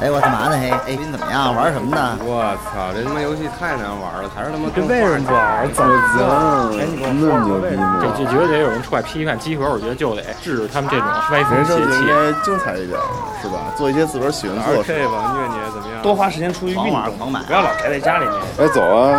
哎，我干嘛呢？嘿，哎，你怎么样？玩什么呢？我操，这他妈游戏太难玩了，还是他妈这为什么不玩？怎么行？哎，你跟我说说为什么？这这绝对有人出来批判集合，我觉得就得制止他们这种歪风邪气。应该精彩一点，是吧？做一些自个儿喜欢做的事吧，虐你怎么样？多花时间出去运动，不要老宅在家里面。哎，走啊！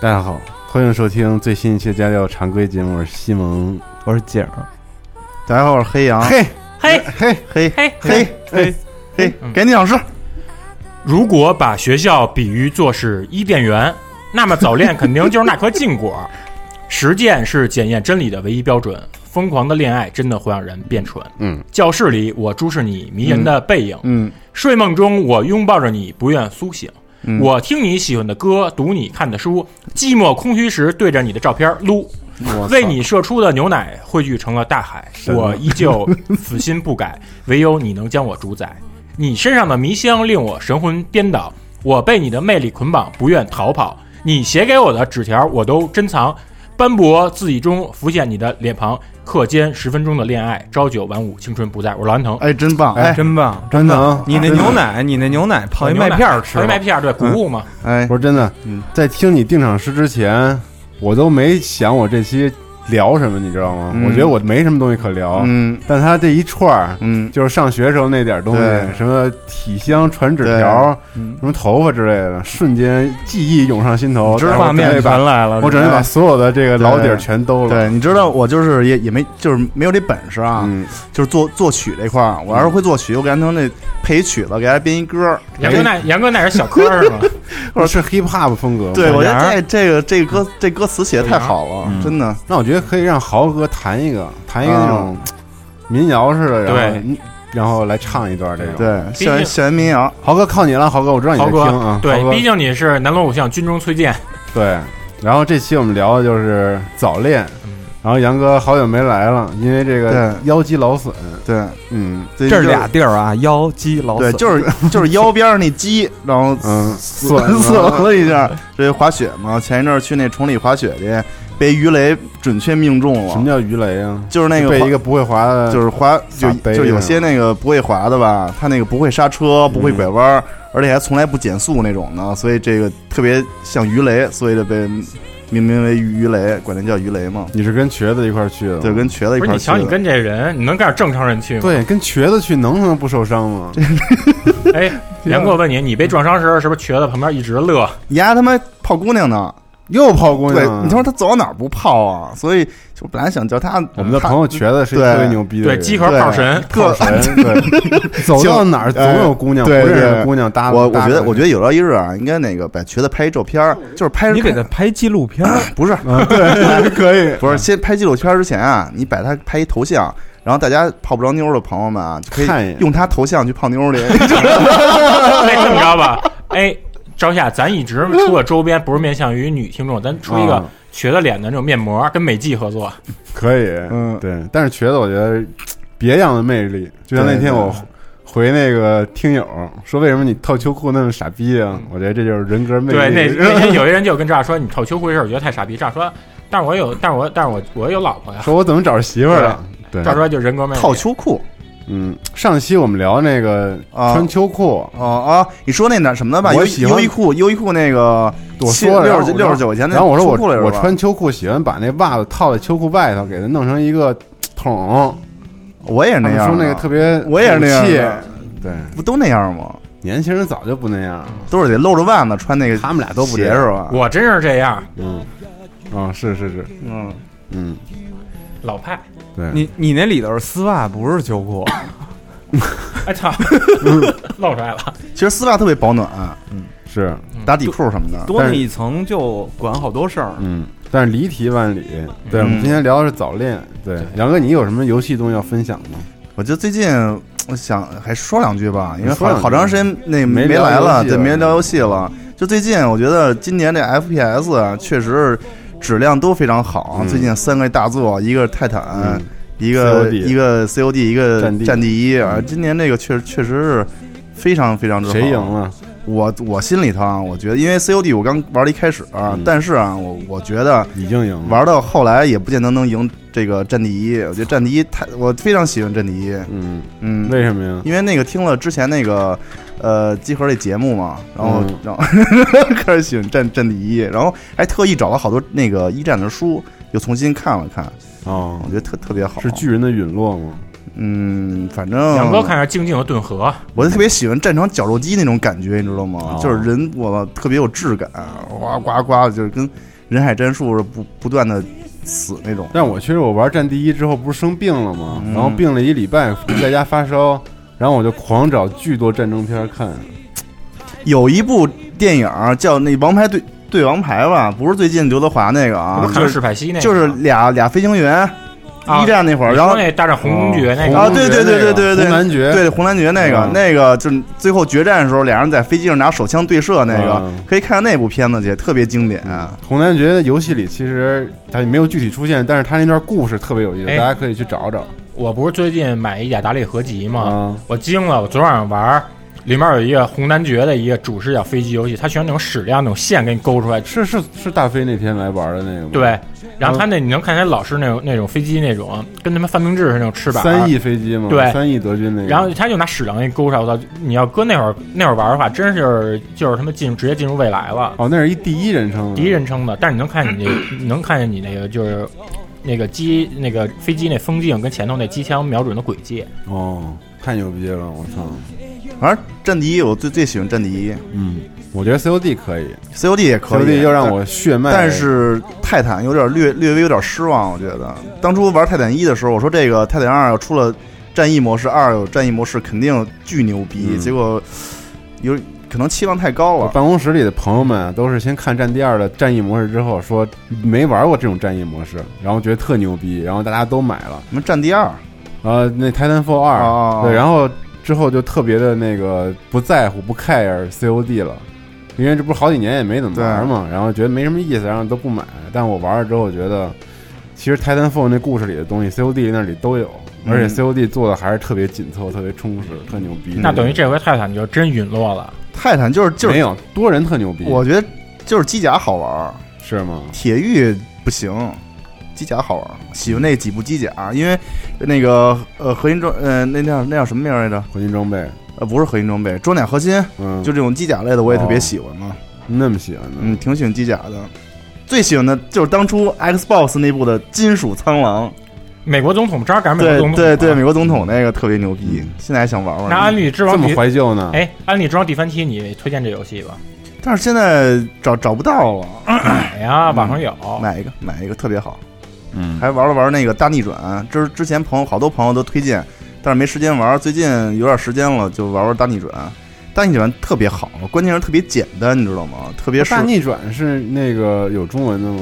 大家好，欢迎收听最新一期《家教常规节目》，我是西蒙，我是景儿。大家好，我是黑羊。嘿，嘿，嘿，嘿，嘿，嘿，嘿，给你掌声。如果把学校比喻作是伊甸园，那么早恋肯定就是那颗禁果。实践是检验真理的唯一标准。疯狂的恋爱真的会让人变蠢。嗯，教室里我注视你迷人的背影。嗯，睡梦中我拥抱着你，不愿苏醒。我听你喜欢的歌，读你看的书，寂寞空虚时对着你的照片撸，为你射出的牛奶汇聚成了大海，我依旧死心不改，唯有你能将我主宰。你身上的迷香令我神魂颠倒，我被你的魅力捆绑，不愿逃跑。你写给我的纸条我都珍藏，斑驳字迹中浮现你的脸庞。课间十分钟的恋爱，朝九晚五，青春不在。我是老安腾，哎，真棒，哎，真棒，真的。你那牛奶，你那牛奶泡一麦片吃，泡一麦片对，谷物嘛。哎，不是真的。在听你定场诗之前，我都没想我这期。聊什么你知道吗？我觉得我没什么东西可聊，嗯，但他这一串儿，嗯，就是上学时候那点东西，什么体香、传纸条，什么头发之类的，瞬间记忆涌上心头，画面全来了。我准备把所有的这个老底儿全兜了。对，你知道我就是也也没就是没有这本事啊，就是作作曲这块儿，我要是会作曲，我给安藤那配一曲子，给他编一歌。杨哥那杨哥那是小科是吗？或者是 hip hop 风格？对，我觉得这这个这歌这歌词写的太好了，真的。那我觉得。可以让豪哥弹一个，弹一个那种民谣似的，然后然后来唱一段这种。对，校园校园民谣。豪哥靠你了，豪哥，我知道你在听啊。对，毕竟你是南锣鼓巷军中崔健。对，然后这期我们聊的就是早恋。然后杨哥好久没来了，因为这个腰肌劳损。对，嗯，这是俩地儿啊，腰肌劳损。对，就是就是腰边上那肌，然后嗯损损 了一下。这滑雪嘛，前一阵去那崇礼滑雪去。被鱼雷准确命中了。什么叫鱼雷啊？就是那个被一个不会滑的，就是滑就就有些那个不会滑的吧，他那个不会刹车，不会拐弯，而且还从来不减速那种的，所以这个特别像鱼雷，所以就被命名为鱼雷，管那叫鱼雷嘛。你是跟瘸子一块去的？对，跟瘸子一块。不是你瞧你跟这人，你能干正常人去吗？对，跟瘸子去能不能不受伤吗？哎，杨哥，我问你，你被撞伤时是不是瘸子旁边一直乐？你 丫他妈泡姑娘呢？又泡姑对，娘。你说他走到哪儿不泡啊？所以就本来想叫他，我们的朋友瘸子是特别牛逼的对，人，集合炮神，各神，对，走到哪儿总有姑娘，不认识的姑娘搭。我我觉得我觉得有朝一日啊，应该那个把瘸子拍一照片儿，就是拍你给他拍纪录片，不是。可以。不是先拍纪录片之前啊，你把他拍一头像，然后大家泡不着妞的朋友们啊，就可以用他头像去泡妞儿去。哎，这么着吧，哎，朝夏，咱一直出的周边不是面向于女听众，咱出一个啊瘸子脸的那种面膜，跟美纪合作。可以，嗯对。但是瘸子，我觉得别样的魅力，就像那天我回那个听友说，为什么你套秋裤那么傻逼啊？我觉得这就是人格魅力。对，那 那天有一人就跟这样说，你套秋裤这事儿，我觉得太傻逼。这样说，但是我有，但是我，但是我我有老婆呀。说我怎么找着媳妇儿了？对，赵说就人格魅力。套秋裤嗯，上期我们聊那个啊。穿秋裤，哦啊！你说那哪什么的吧？优我喜欢优衣库，优衣库那个我说了六十六十九块钱那然后我说秋裤来着吧？我我穿秋裤喜欢把那袜子套在秋裤外头，给它弄成一个桶。我也是那样说那个特别我也是那样气，对，不都那样吗？年轻人早就不那样。了，都是得露着袜子穿那个，他们俩都不这样。鞋是吧？我真是这样，嗯，啊，是是是，嗯，嗯，老派。对，你你那里头是丝袜，不是秋裤。哎操，露出来了。其实丝袜特别保暖，嗯是，打底裤什么的。多那一层就管好多事儿。嗯，但是离题万里。对，我们嗯今天聊的是早恋。对，杨哥，你有什么游戏东西要分享吗？我觉得最近我想还说两句吧，因为好好长时间那没聊没来了，对，没聊游戏了。就最近，我觉得今年这 FPS 啊，确实质量都非常好。嗯最近三个大作，一个是泰坦，嗯一个 COD 一个 COD，一个战地战地一啊。嗯今年这个确实确实是非常非常之好。谁赢了？我我心里头啊，我觉得，因为 COD 我刚玩了一开始，嗯但是啊，我我觉得已经赢了。玩到后来也不见得能赢这个战地一。我觉得战地一太，我非常喜欢战地一。嗯，嗯，为什么呀？因为那个听了之前那个呃集合这节目嘛，然后、嗯然后 开始喜欢战战地一，然后还特意找了好多那个一战的书，又重新看了看，哦我，觉得特特别好。是巨人的陨落吗？嗯，反正杨哥看下静静的顿河，我就特别喜欢战场绞肉机那种感觉，你知道吗？哦就是人我特别有质感，呱呱呱的，就是跟人海战术是不不断的死那种。但我其实我玩战第一之后不是生病了吗？嗯然后病了一礼拜，在家发烧，然后我就狂找巨多战争片看。有一部电影叫那《王牌对对王牌》吧，不是最近刘德华那个啊就是史派西那个，就是俩俩飞行员，啊一战那会儿，然后那大战红公爵那啊，个，对对对对对对，红男爵。对红男爵那个嗯。那个，就是最后决战的时候，俩人在飞机上拿手枪对射那个嗯，可以看那部片子去，特别经典。红男爵的游戏里其实他没有具体出现，但是他那段故事特别有意思，哎。大家可以去找找我不是最近买一雅达利合集吗？啊。我惊了，我昨晚上玩儿，里面有一个红男爵的一个主视角飞机游戏，它全那种矢量那种线给你勾出来。是是是大飞那天来玩的那个吗？，对，然后他那你能看见老是那种那种飞机那种跟他们范明治似的那种翅膀，三翼飞机嘛，对三翼德军那个。然后他就拿矢量给你勾出来，我操！你要搁那会儿那会儿玩的话，真是就是他妈进直接进入未来了，哦，那是一第一人称，第一人称的。但是你能看见你那，你能看见你那个就是那个机那个飞机那风镜跟前头那机枪瞄准的轨迹。哦，太牛逼了，我操！反正战地一，我最最喜欢战地一。嗯，我觉得 COD 可以，COD 也可以，COD 又让我血脉，但是泰坦有点略略微有点失望，我觉得。当初玩泰坦一的时候，我说这个泰坦二要出了战役模式，二有战役模式肯定巨牛逼，嗯。结果有可能期望太高了。我办公室里的朋友们啊，都是先看《战地二》的战役模式之后，说没玩过这种战役模式，然后觉得特牛逼，然后大家都买了。什么战地二？呃，那《Titanfall 二》哦对，然后之后就特别的那个不在乎、不 care COD 了，因为这不是好几年也没怎么玩嘛，然后觉得没什么意思，然后都不买。但我玩了之后觉得，其实 Titanfall 那故事里的东西，COD 那里都有，而且嗯 COD 做的还是特别紧凑、特别充实、特牛逼。那等于这回泰坦就真陨落了。泰坦就是就是，没有多人特牛逼，我觉得就是机甲好玩儿，是吗？铁玉不行，机甲好玩儿。喜欢那几部机甲，因为那个呃核心装呃那叫那叫什么名儿来着？核心装备，呃不是核心装备，装甲核心，嗯，就这种机甲类的我也特别哦喜欢嘛。那么喜欢呢？嗯，挺喜欢机甲的。最喜欢的就是当初 Xbox 那部的《金属苍狼美国总统正好赶上》，美国对总统，对对，美国总统那个特别牛逼，现在还想玩玩。那《安利之王这么怀旧呢？哎，《安利之王》第三期你推荐这游戏吧？但是现在找找不到了，买呀，网上有。买一个买一个特别好，嗯，还玩了玩那个大逆转，之之前朋友好多朋友都推荐，但是没时间玩，最近有点时间了，就玩玩大逆转。大逆转特别好，关键是特别简单，你知道吗？特别是大逆转是那个有中文的吗？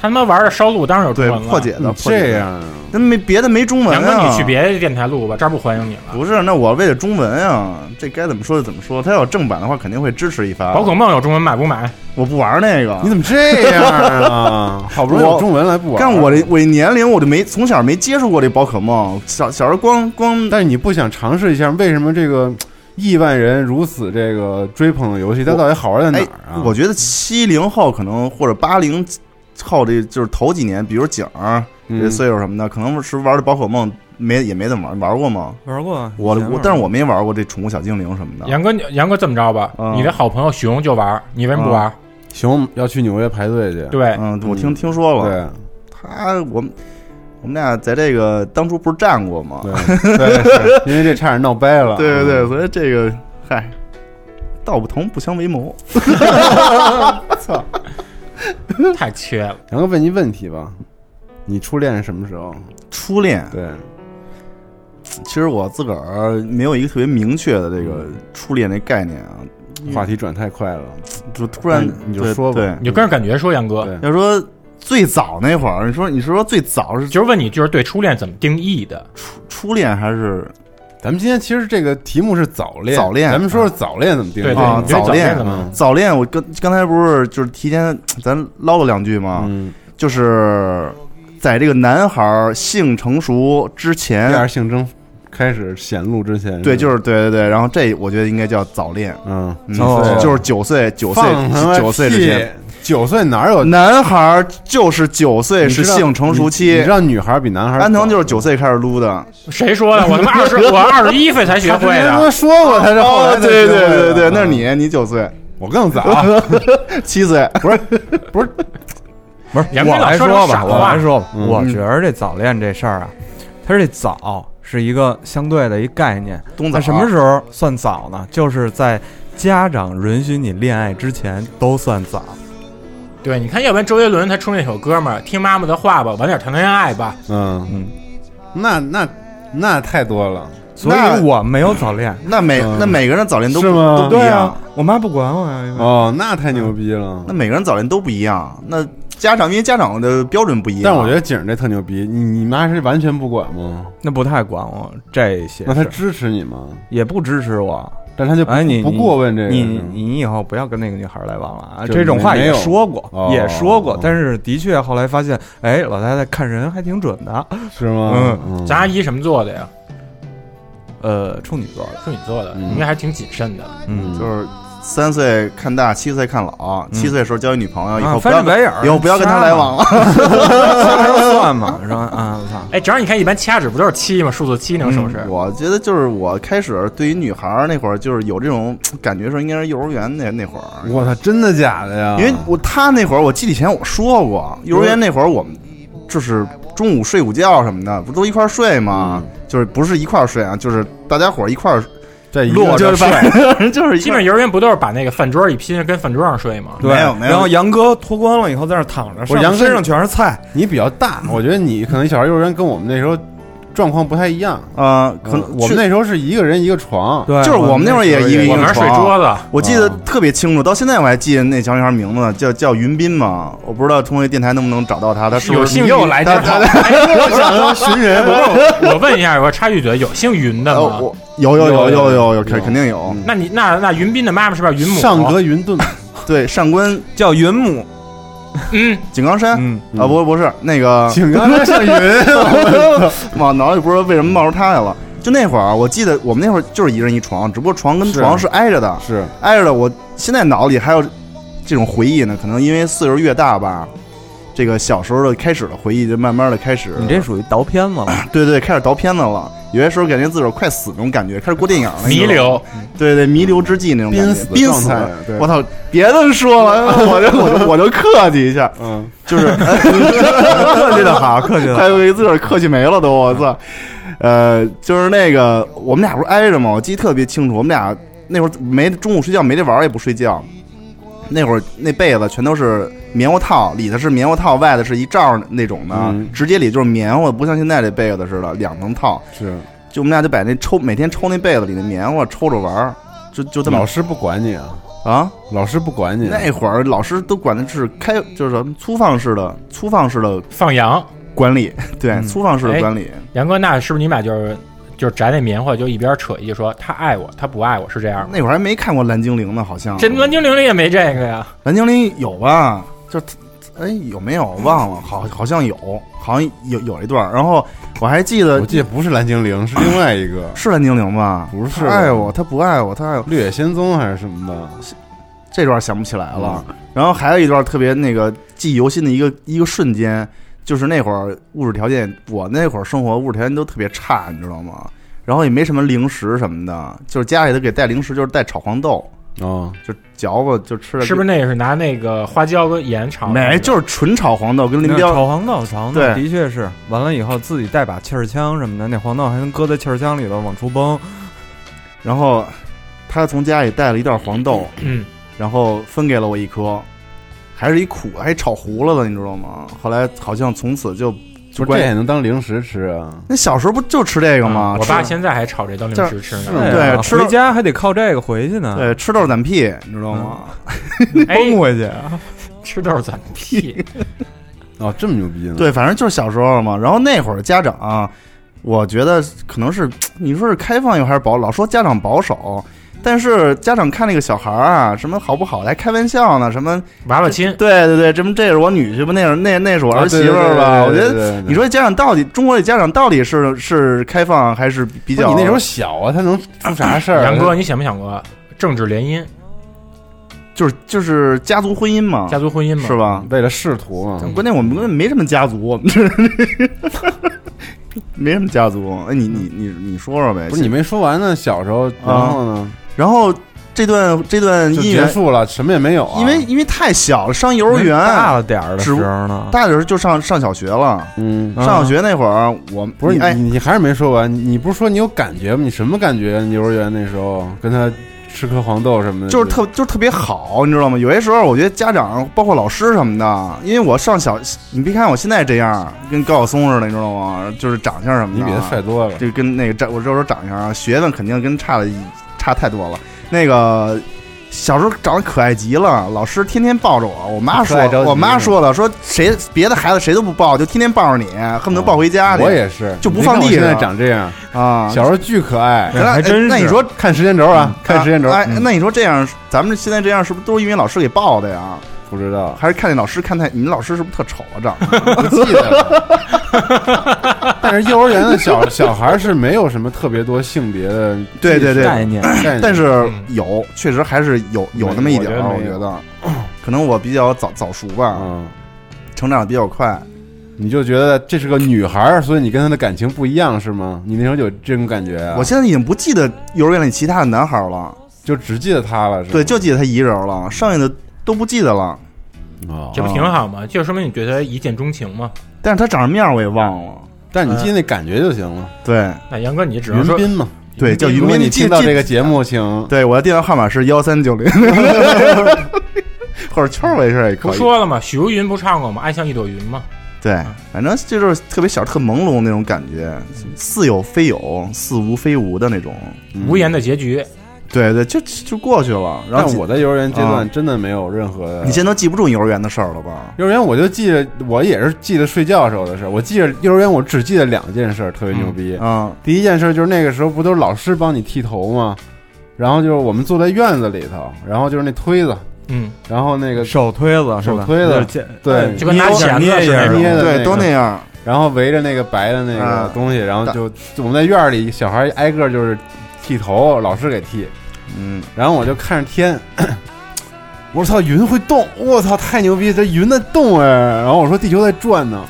他妈玩的烧录当然有中文了。破解的，破解的，这样啊，那没别的没中文杨哥，啊。你去别的电台录吧，这儿不欢迎你了。不是，那我为了中文啊，这该怎么说就怎么说。他要有正版的话，肯定会支持一番。宝可梦有中文买不买？我不玩那个，你怎么这样啊？好不容易有中文来不玩？但我这我这年龄，我就没从小没接触过这宝可梦，小小时候光光但是你不想尝试一下，为什么这个亿万人如此这个追捧的游戏，它到底好玩在哪哎儿啊？我觉得七零后可能或者八零后这就是头几年，比如景儿这嗯岁数什么的，可能是玩的宝可梦没也没怎么玩，玩过吗？玩过啊，我我但是我没玩过这宠物小精灵什么的。杨哥，杨哥这么着吧，嗯你的好朋友熊就玩，你为什么不玩？熊要去纽约排队去，对，嗯，我听听说了，对他我们我们俩在这个当初不是战过吗？对对，是因为这差点闹掰了。对对对，嗯所以这个嗨，道不同不相为谋。操太缺了。杨哥问一问题吧，你初恋是什么时候？初恋，对，其实我自个儿没有一个特别明确的这个初恋那概念啊，话题转太快了。就突然那你就说吧。对，你就跟着感觉说，杨哥，对，要说最早那会儿，你说你是说最早是就是问你，就是对初恋怎么定义的？初初恋还是？咱们今天其实这个题目是早恋，早恋。咱们说说早恋怎么定义对对，啊早恋。怎么？嗯。早恋？我刚刚才不是就是提前咱唠了两句吗？嗯，就是在这个男孩性成熟之第前，二性征开始显露之前，对，就是是对对对，然后这我觉得应该叫早恋，嗯，嗯哦就是九岁九岁九岁之前，屁，九岁哪有？男孩就是九岁是性成熟期你知。道女孩比男孩安藤就是早九岁开始撸的，谁说的？我他妈二十，我二十一岁才学会的。都说过，他是后来对对学会的对对，那是嗯你，你九岁，我更早，七岁，不是不是杨哥我来说说吧，我来说吧，嗯我觉得这早恋这事儿啊，它这早是一个相对的一概念。那什么时候算早呢？就是在家长允许你恋爱之前都算早。对，你看，要不然周杰伦他出那首歌嘛，听妈妈的话吧，晚点谈恋爱吧。嗯嗯，那那那太多了，所以我没有早恋。那每嗯那每个人早恋都不是吗都不一样对啊，，我妈不管我呀。哦，那太牛逼了那。每个人早恋都不一样。那家长因为家长的标准不一样，但我觉得景儿这特牛逼，你你妈是完全不管吗？那不太管我这些那他，支持你吗？也不支持我。但他就不哎，你不过问这个，你你以后不要跟那个女孩来往了啊！这种话也说过，哦也说过，但是的确后来发现，哎，老太太看人还挺准的。是吗？嗯嗯，咱阿姨什么座的呀？呃，处女座的，处女座的，嗯应该还挺谨慎的。嗯，就是三岁看大，七岁看老。七岁的时候交一女朋友，以啊后不要翻白眼，以后不要跟他来往了。算嘛，是吧？啊，我操！哎，正好你看，一般掐指不都是七吗？数字七那个手势。我觉得就是我开始对于女孩儿那会儿，就是有这种感觉的时候，应该是幼儿园那那会儿。我操，真的假的呀？因为我他那会儿，我记得以前我说过，幼儿园那会儿我们就是中午睡午觉什么的，不都一块儿睡吗？就是不是一块儿睡啊，就是大家伙儿一块儿在一落着睡，就是 基本幼儿园不都是把那个饭桌一拼，跟饭桌上睡吗？对没有没有然后杨哥脱光了以后在那躺着，上不是杨哥身上全是菜，你比较大，我觉得你可能小孩幼儿园跟我们那时候状况不太一样。啊，可能嗯我们那时候是一个人一个床，对，就是我们那会儿也一个一个我们是睡床桌子，我记得特别清楚，到现在我还记得那小女孩名字，叫叫云斌嘛。我不知道通过电台能不能找到她，她是不是有姓又来这他套？哎想 寻人，我我问一下，我插句嘴，有姓云的吗？呃我有有有有有有有肯肯定有。那你那那云斌的妈妈是不是云母？上格云顿，对，上官叫云母，嗯，井冈山嗯，啊，不不是那个，井冈山上云，往脑里不知道为什么冒出他来了。就那会儿，我记得我们那会儿就是一人一床，只不过床跟床是挨着的，是挨着的。我现在脑里还有这种回忆呢，可能因为岁数越大吧，这个小时候的开始的回忆就慢慢的开始。你这属于倒片子了。对对，开始倒片子了。有些时候感觉自个儿快死那种感觉，开始过电影了，弥留，对对，弥留之际那种感觉，濒死我操，别的说了，我就我就 我就客气一下，嗯，就是 客气的好，客气的好。还以为自个儿客气没了都，我操！呃，就是那个我们俩不是挨着吗？我记得特别清楚，我们俩那会儿没中午睡觉没得玩儿也不睡觉，那会儿那被子全都是棉花套，里头是棉花套，外头是一罩儿那种的，嗯直接里就是棉花，不像现在这被子似的两层套。是就我们俩就把那抽每天抽那被子里的棉花抽着玩儿，就就这么老师不管你啊，啊。老师不管你，那会儿老师都管的是开，就是什么粗放式的粗放式的放羊，管理，对，嗯粗放式的管理。杨哥，那是不是你们俩就是就是摘那棉花，就一边扯一句说他爱我，他不爱我，是这样吗？那会儿还没看过蓝精灵呢，好像这蓝精灵里也没这个呀。蓝精灵有吧？就哎有没有忘了？好好像有，好像有有一段儿。然后我还记得我记得不是蓝精灵，是另外一个是蓝精灵吧？不是他爱我，他不爱我，他爱我。绿野仙踪还是什么的，这段想不起来了。然后还有一段特别那个记忆犹新的一个一个瞬间，就是那会儿物质条件，我那会儿生活物质条件都特别差，你知道吗？然后也没什么零食什么的，就是家里头给带零食，就是带炒黄豆，哦，就嚼吧就吃的。是不是那也是拿那个花椒跟盐炒的？没，就是纯炒黄豆，跟林那彪炒黄豆，炒黄豆对的确是完了以后自己带把气儿枪什么的，那黄豆还能搁在气儿枪里头往出崩。然后他从家里带了一袋黄豆，嗯，然后分给了我一颗，还是一苦，还炒糊了的，你知道吗？后来好像从此就就这也能当零食吃啊？那小时候不就吃这个吗？嗯我爸现在还炒这当零食吃呢。对啊吃了回家还得靠这个回去呢，对吃豆攒屁，你知道吗？哎，崩回去。吃豆攒屁，哦，这么牛逼呢？对，反正就是小时候嘛。然后那会儿家长、我觉得可能是你说是开放又还是保，老说家长保守。但是家长看那个小孩儿啊，什么好不好，还开玩笑呢，什么娃娃亲。对对对，这么这是我女婿吧，那是那那是我啊，儿媳妇儿吧？我觉得得你说家长到底中国的家长到底是是开放还是比较？你那时候小啊，他能出啥事儿啊？杨哥，你想没想过政治联姻、就是就是家族婚姻嘛，家族婚姻嘛？是？吧？为了仕途嘛，关键我们根本没什么家族，我们这没什么家族。哎，你你你你说说呗？不是你没说完呢？小时候，然后呢然后这段这段就姻缘，结束了，什么也没有啊。因为因为太小了，上幼儿园大了点儿的时候呢，大的时候就上上小学了。嗯，啊上小学那会儿，我不是哎，你，你还是没说完。你你不是说你有感觉吗？你什么感觉？你幼儿园那时候跟他吃颗黄豆什么的，就是特就是特别好，你知道吗？有些时候我觉得家长包括老师什么的，因为我上小，你别看我现在这样，跟高晓松似的，你知道吗？就是长相什么的，你比他帅多了。就跟那个长，我就说长相啊，学问肯定跟差的差太多了。那个小时候长得可爱极了，老师天天抱着我。我妈说我妈说的，说谁别的孩子谁都不抱，就天天抱着你，恨不得抱回家去。我也是，就不放地上现在上长这样，啊，小时候巨可爱。那还真是那你说看时间轴啊，看时间轴，哎，嗯那你说这样，咱们现在这样是不是都是因为老师给抱的呀？不知道，还是看见老师看太，你们老师是不是特丑啊？长得不记得了。但是幼儿园的小小孩是没有什么特别多性别的对对对概念。但是嗯有，确实还是有有那么一点儿，我觉得 可能我比较早早熟吧，嗯，成长的比较快。你就觉得这是个女孩儿，所以你跟她的感情不一样是吗？你那时候有这种感觉啊？我现在已经不记得幼儿园里其他的男孩了，就只记得她了，是吗对，就记得他一人了，剩下的都不记得了。哦这不挺好吗？就说明你对他一见钟情嘛。但是他长什么样我也忘了。但你记得那感觉就行了。对那杨哥，你只能说云斌嘛，对，叫云如果斌。你听到这个节目，请对，我的电话号码是幺三九零，或者圈儿我也可不以。说了吗？许茹芸不唱过吗？爱像一朵云吗？对，反正这就是特别小、特朦胧那种感觉，似有非有，似无非无的那种。无言的结局。对对，就就过去了。然后但我在幼儿园阶啊段真的没有任何的。你现在都记不住幼儿园的事儿了吧？幼儿园我就记得，我也是记得睡觉时候的事儿。我记得幼儿园我只记得两件事儿，特别牛逼。啊，第一件事就是那个时候不都是老师帮你剃头吗？然后就是我们坐在院子里头，然后就是那推子，嗯，然后那个手推子？手推子对就跟拿捏钳子捏一下似的捏的对，那个都那样。然后围着那个白的那个啊东西，然后就就我们在院儿里，小孩挨个就是剃头，老师给剃。嗯，然后我就看着天，我说操，云会动！我操，太牛逼，这云在动哎！然后我说地球在转呢，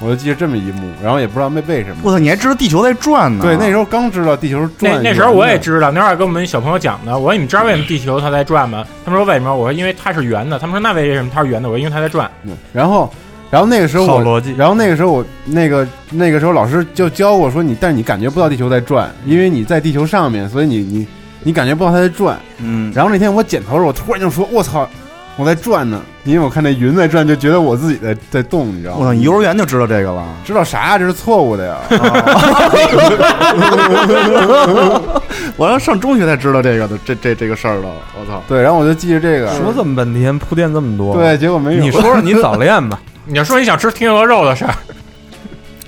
我就记得这么一幕，然后也不知道为为什么。我操，你还知道地球在转呢？对，那时候刚知道地球是转。那那时候我也知道，那会儿跟我们小朋友讲的。我说你们知道为什么地球它在转吗？他们说为什么？我说因为它是圆的。他们说那为什么它是圆的？我说因为它在转。嗯然后，然后那个时候我，逻辑。然后那个时候我那个那个时候老师就教我说你，但是你感觉不到地球在转，因为你在地球上面，所以你你你感觉不到它在转。嗯，然后那天我剪头的时候，我突然就说：“我操，我在转呢，因为我看那云在转，就觉得我自己在在动，你知道吗？我操，你幼儿园就知道这个了？知道啥呀？这是错误的呀！我要上中学才知道这个的，这这这个事儿的。我操！对，然后我就记着这个，说这么半天，铺垫这么多，对，结果没有。你说说你早恋吧？你要说你想吃天鹅肉的事儿，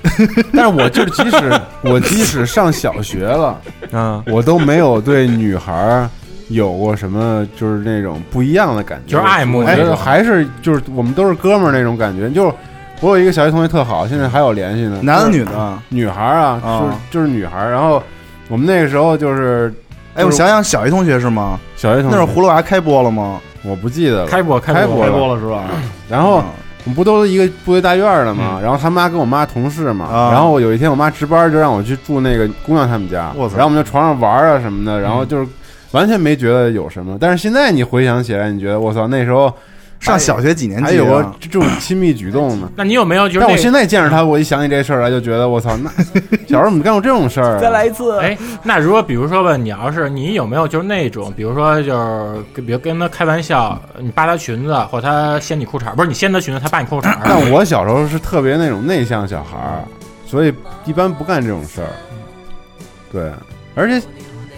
但是我就是即使我即使上小学了，啊，我都没有对女孩儿有过什么就是那种不一样的感觉，就是爱慕我觉得那种还是就是我们都是哥们儿那种感觉。就是我有一个小学同学特好，现在还有联系呢，男的就是女的？女孩儿啊，啊就是就是女孩儿。然后我们那个时候就是哎，我想想，小学同学是吗？小学同学，那会儿葫芦娃开播了吗？我不记得了，开播开播开播了播了是吧？然后嗯我们不都是一个部队大院儿的嘛？然后他妈跟我妈同事嘛。啊然后我有一天我妈值班，就让我去住那个姑娘他们家。我操然后我们在床上玩儿啊什么的，然后就是完全没觉得有什么。但是现在你回想起来，你觉得我操，那时候上小学几年还有？过这种亲密举动呢。那你有没有就是那但我现在见着他，我一想起这事儿来，就觉得我操，那 小时候怎么干过这种事儿啊？再来一次，哎，那如果比如说吧，你要是你有没有就是那种，比如说就是跟比如跟他开玩笑，你扒他裙子，或者他掀你裤衩，不是你掀他裙子，他扒你裤衩，但我小时候是特别那种内向小孩儿，所以一般不干这种事儿。对，而且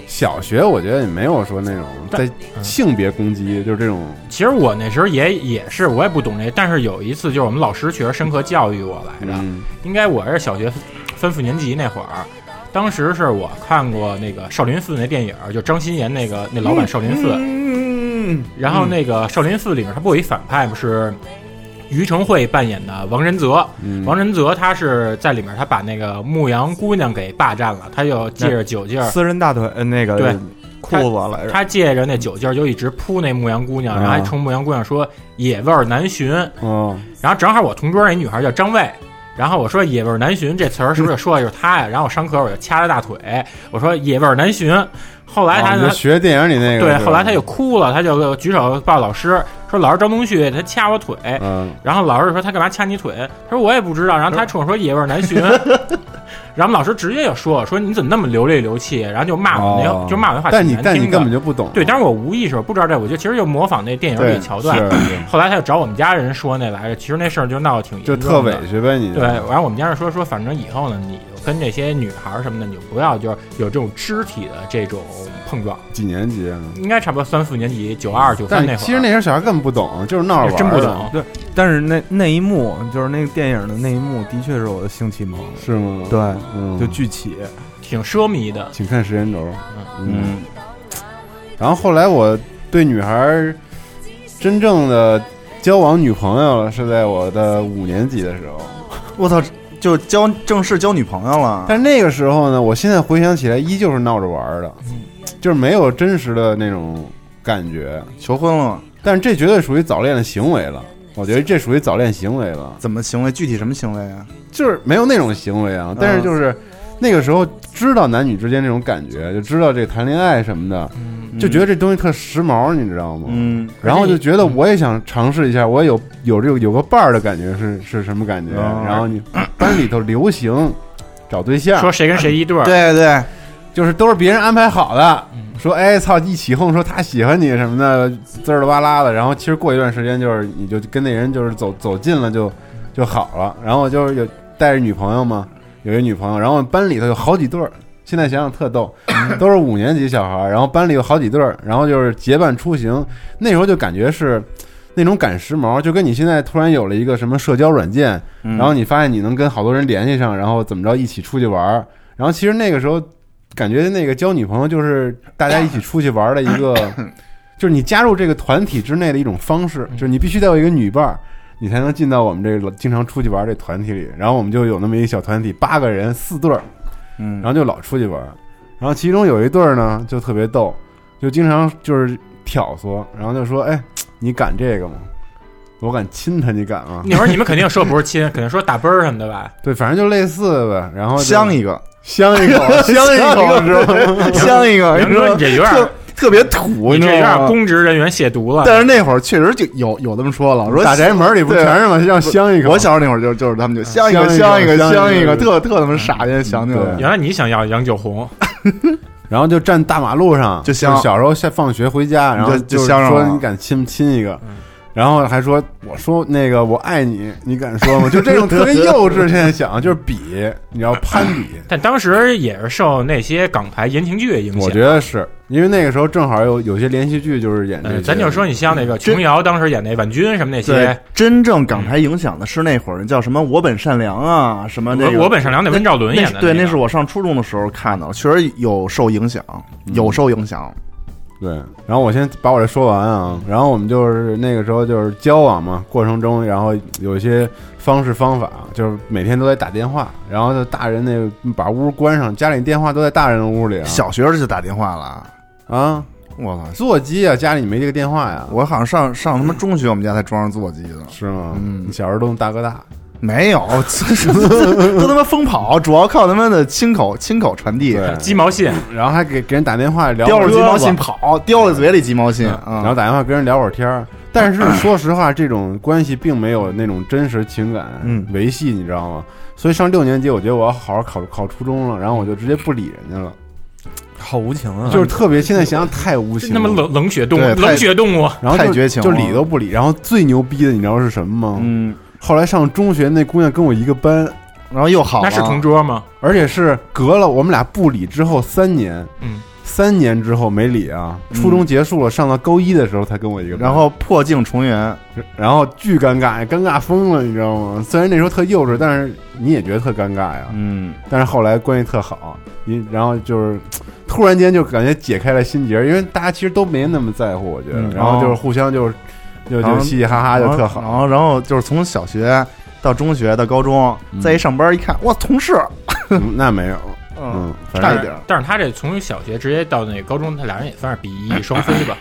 小学我觉得也没有说那种在嗯。性别攻击，就是这种。其实我那时候也也是，我也不懂这，但是有一次就是我们老师确实深刻教育我来着，嗯。应该我是小学分四年级那会儿，当时是我看过那个少林寺那电影，就张鑫演那个那老版少林寺，嗯，然后那个少林寺里面他不有一反派吗？是于承惠扮演的王仁泽，嗯王仁泽他是在里面，他把那个牧羊姑娘给霸占了，他就借着酒劲儿，私人大腿呃那个对裤子来着，他借着那酒劲儿就一直扑那牧羊姑娘，啊然后还冲牧羊姑娘说野味儿难寻，嗯然后正好我同桌那女孩叫张卫。然后我说“野味儿难寻”这词儿是不是说的就是她呀？然后我上课我就掐着大腿，我说“野味儿难寻”。后来他就，学电影里那个对，后来他就哭了，他就举手报老师，说老师张东旭他掐我腿，嗯然后老师说他干嘛掐你腿？他说我也不知道。然后他冲我说野味儿难寻，然后老师直接就说说你怎么那么流泪流气，然后就骂我就骂我的话但你但你根本就不懂，对，但是我无意识我不知道这，我就其实就模仿那电影里桥段。后来他就找我们家人说那来着，其实那事儿就闹得挺严就重的特委屈呗，你对，然后我们家人说说，反正以后呢，你就跟这些女孩儿什么的，你就不要就是有这种肢体的这种碰撞。几年级啊？应该差不多三四年级，九二九三那会儿。其实那时候小孩根本不懂，就是闹着玩儿，真不懂，对，但是那那一幕就是那个电影的那一幕，的确是我的性启蒙，是吗？对，嗯，就剧起，挺奢靡的。请看时间轴，嗯。嗯，然后后来我对女孩真正的交往女朋友了，是在我的五年级的时候。我操，就交正式交女朋友了。但那个时候呢，我现在回想起来，依旧是闹着玩儿的，就是没有真实的那种感觉。求婚了，但是这绝对属于早恋的行为了，我觉得这属于早恋行为了，怎么行为？具体什么行为啊？就是没有那种行为啊，但是就是那个时候知道男女之间这种感觉，就知道这谈恋爱什么的，就觉得这东西特时髦，你知道吗？嗯，然后就觉得我也想尝试一下，我也有有这个有个伴儿的感觉是是什么感觉？哦然后你 班里头流行找对象，说谁跟谁一对儿，对对，就是都是别人安排好的，嗯说哎操一起哄说他喜欢你什么的，滋儿哇啦的。然后其实过一段时间就是你就跟那人就是走走近了就就好了。然后就是有带着女朋友嘛，有一女朋友，然后班里头有好几对儿。现在想想特逗，都是五年级小孩儿，然后班里有好几对儿，然后就是结伴出行。那时候就感觉是那种赶时髦，就跟你现在突然有了一个什么社交软件，然然后你发现你能跟好多人联系上，然后怎么着一起出去玩儿。然后其实那个时候感觉那个交女朋友就是大家一起出去玩儿的一个，就是你加入这个团体之内的一种方式，就是你必须得有一个女伴儿。你才能进到我们这个经常出去玩这团体里，然后我们就有那么一个小团体，八个人，四对儿，嗯，然后就老出去玩。然后其中有一对儿呢，就特别逗，就经常就是挑唆，然后就说：“哎，你敢这个吗？我敢亲他，你敢吗那会儿你们肯定说不是亲，肯定说打啵儿什么的吧？” 对，反正就类似呗。然后就香一个，香一口，香一口是吧？香一个，你说，你这有点特特别土，你这有点知道吗？公职人员亵渎了。但是那会儿确实就有有这么说了，说大宅门里不对全是吗？让香一个。我小时候那会儿就就是他们就香一个香香一个一个香香一个，一个特特他妈傻，现在想起来。原来你想要杨九红，然后就站大马路上，就香是小时候下放学回家，然后就就是香上了说你敢亲不亲一个，然后还说我说那个我爱你，你敢说吗？就这种特别幼稚，现在想就是比，你要攀比。但当时也是受那些港台言情剧影响。我觉得是因为那个时候正好有有些连续剧就是演这咱就说你像那个琼瑶当时演那婉君什么那些，，真正港台影响的是那会儿叫什么“我本善良”啊，什么那个我我本善良那温兆伦演的个那是我上初中的时候看的，确实有受影响，有受影响。对，然后我先把我这说完啊，然后我们就是那个时候就是交往嘛，过程中，然后有一些方式方法，就是每天都在打电话，然后就大人那个把屋关上，家里电话都在大人的屋里啊，小学就打电话了，啊，我操！座机啊，家里没这个电话呀，我好像上上他妈中学，我们家才装上座机的，是吗？嗯。你小时候都用大哥大，没有，都他妈疯跑，主要靠他妈的亲口亲口传递，鸡毛信，然后还给给人打电话聊叼着鸡毛信跑，叼着嘴里鸡毛信，然后打电话跟人聊会儿天儿。但是说实话，这种关系并没有那种真实情感嗯。维系，你知道吗？所以上六年级，我觉得我要好好考考初中了，然后我就直接不理人家了，好无情啊！就是特别现在想想太无情了，那么冷冷血动物，对冷血动物，然后太绝情就理都不理。然后最牛逼的，你知道是什么吗？嗯，后来上中学，那姑娘跟我一个班，然后又好了，那是同桌吗？而且是隔了我们俩不理之后三年，嗯，三年之后没理啊。嗯初中结束了，上到高一的时候才跟我一个班，然后破镜重圆，然后巨尴尬，尴尬疯了，你知道吗？虽然那时候特幼稚，但是你也觉得特尴尬呀。嗯，但是后来关系特好，因然后就是突然间就感觉解开了心结，因为大家其实都没那么在乎，我觉得。嗯然后就是互相就是就就嘻嘻哈哈就特然好。后然后就是从小学到中学到高中，嗯再一上班一看，哇，同事，嗯那没有，嗯，差一点但是他这从小学直接到那个高中，他俩人也算是比翼双飞吧，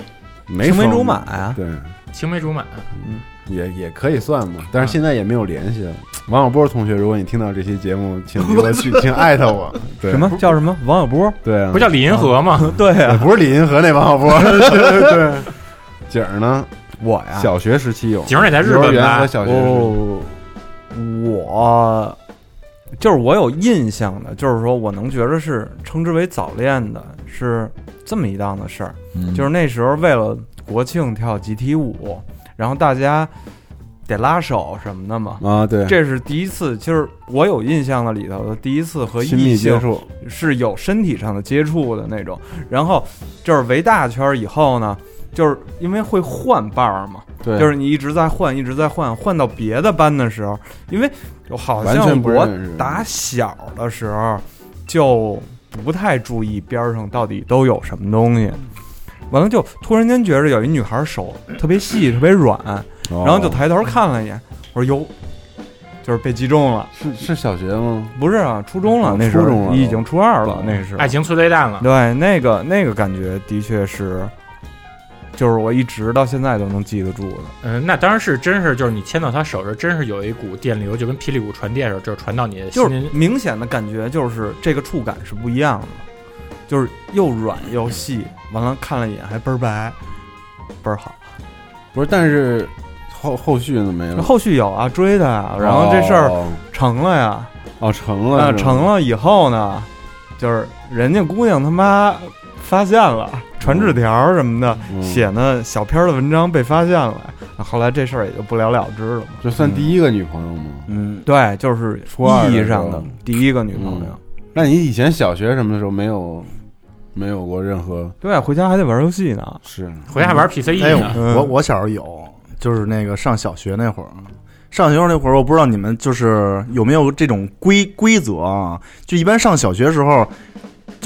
没青梅竹马呀，对，青梅竹马。嗯也也可以算嘛。但是现在也没有联系了。王小波同学，如果你听到这期节目，请 给我去，请艾特我。对什么叫什么王小波？对啊，不叫李银河吗？对也呀，不是李银河那王小波。对，景儿呢？我呀，小学时期有，景儿也在日幼儿本吧和？小学时期哦，我就是我有印象的，就是说我能觉得是称之为早恋的，是这么一档子事儿。就是那时候为了国庆跳集体舞，然后大家得拉手什么的嘛。啊，对，这是第一次，就是我有印象的里头的第一次和亲异性密接触，是有身体上的接触的那种。然后就是围大圈以后呢，就是因为会换伴儿嘛，对，就是你一直在换，一直在换，换到别的班的时候，因为好像我打小的时候就不太注意边上到底都有什么东西。完了，就突然间觉着有一女孩手特别细、特别软，然后就哦抬头看了一眼，我说哟，就是被击中了。是是小学吗？不是啊，初中了，哦那时初中了候已经初二了哦，那时候爱。情催泪弹了。对，那个那个感觉的确是，就是我一直到现在都能记得住的。嗯，那当然是真是，就是你牵到他手时，真是有一股电流，就跟霹雳鼓传电似的，就是传到你的心就是。明显的感觉，就是这个触感是不一样的，就是又软又细，完了看了一眼还倍儿白，倍儿好。不是，但是后后续呢没了。后续有啊，追的呀，然后这事儿哦成了呀，哦成了，成了以后呢，就是人家姑娘他妈发现了，传纸条什么的，嗯写那小篇儿的文章被发现了，后来这事儿也就不了了之了嘛。这算第一个女朋友吗？嗯，对，就是初二意义上的第一个女朋友。嗯那你以前小学什么的时候没有没有过任何对，回家还得玩游戏呢。是回家玩 PC 哎呦呢，，嗯我我小时候有，就是那个上小学那会儿，上学时候那会儿，我不知道你们就是有没有这种规规则啊？就一般上小学时候，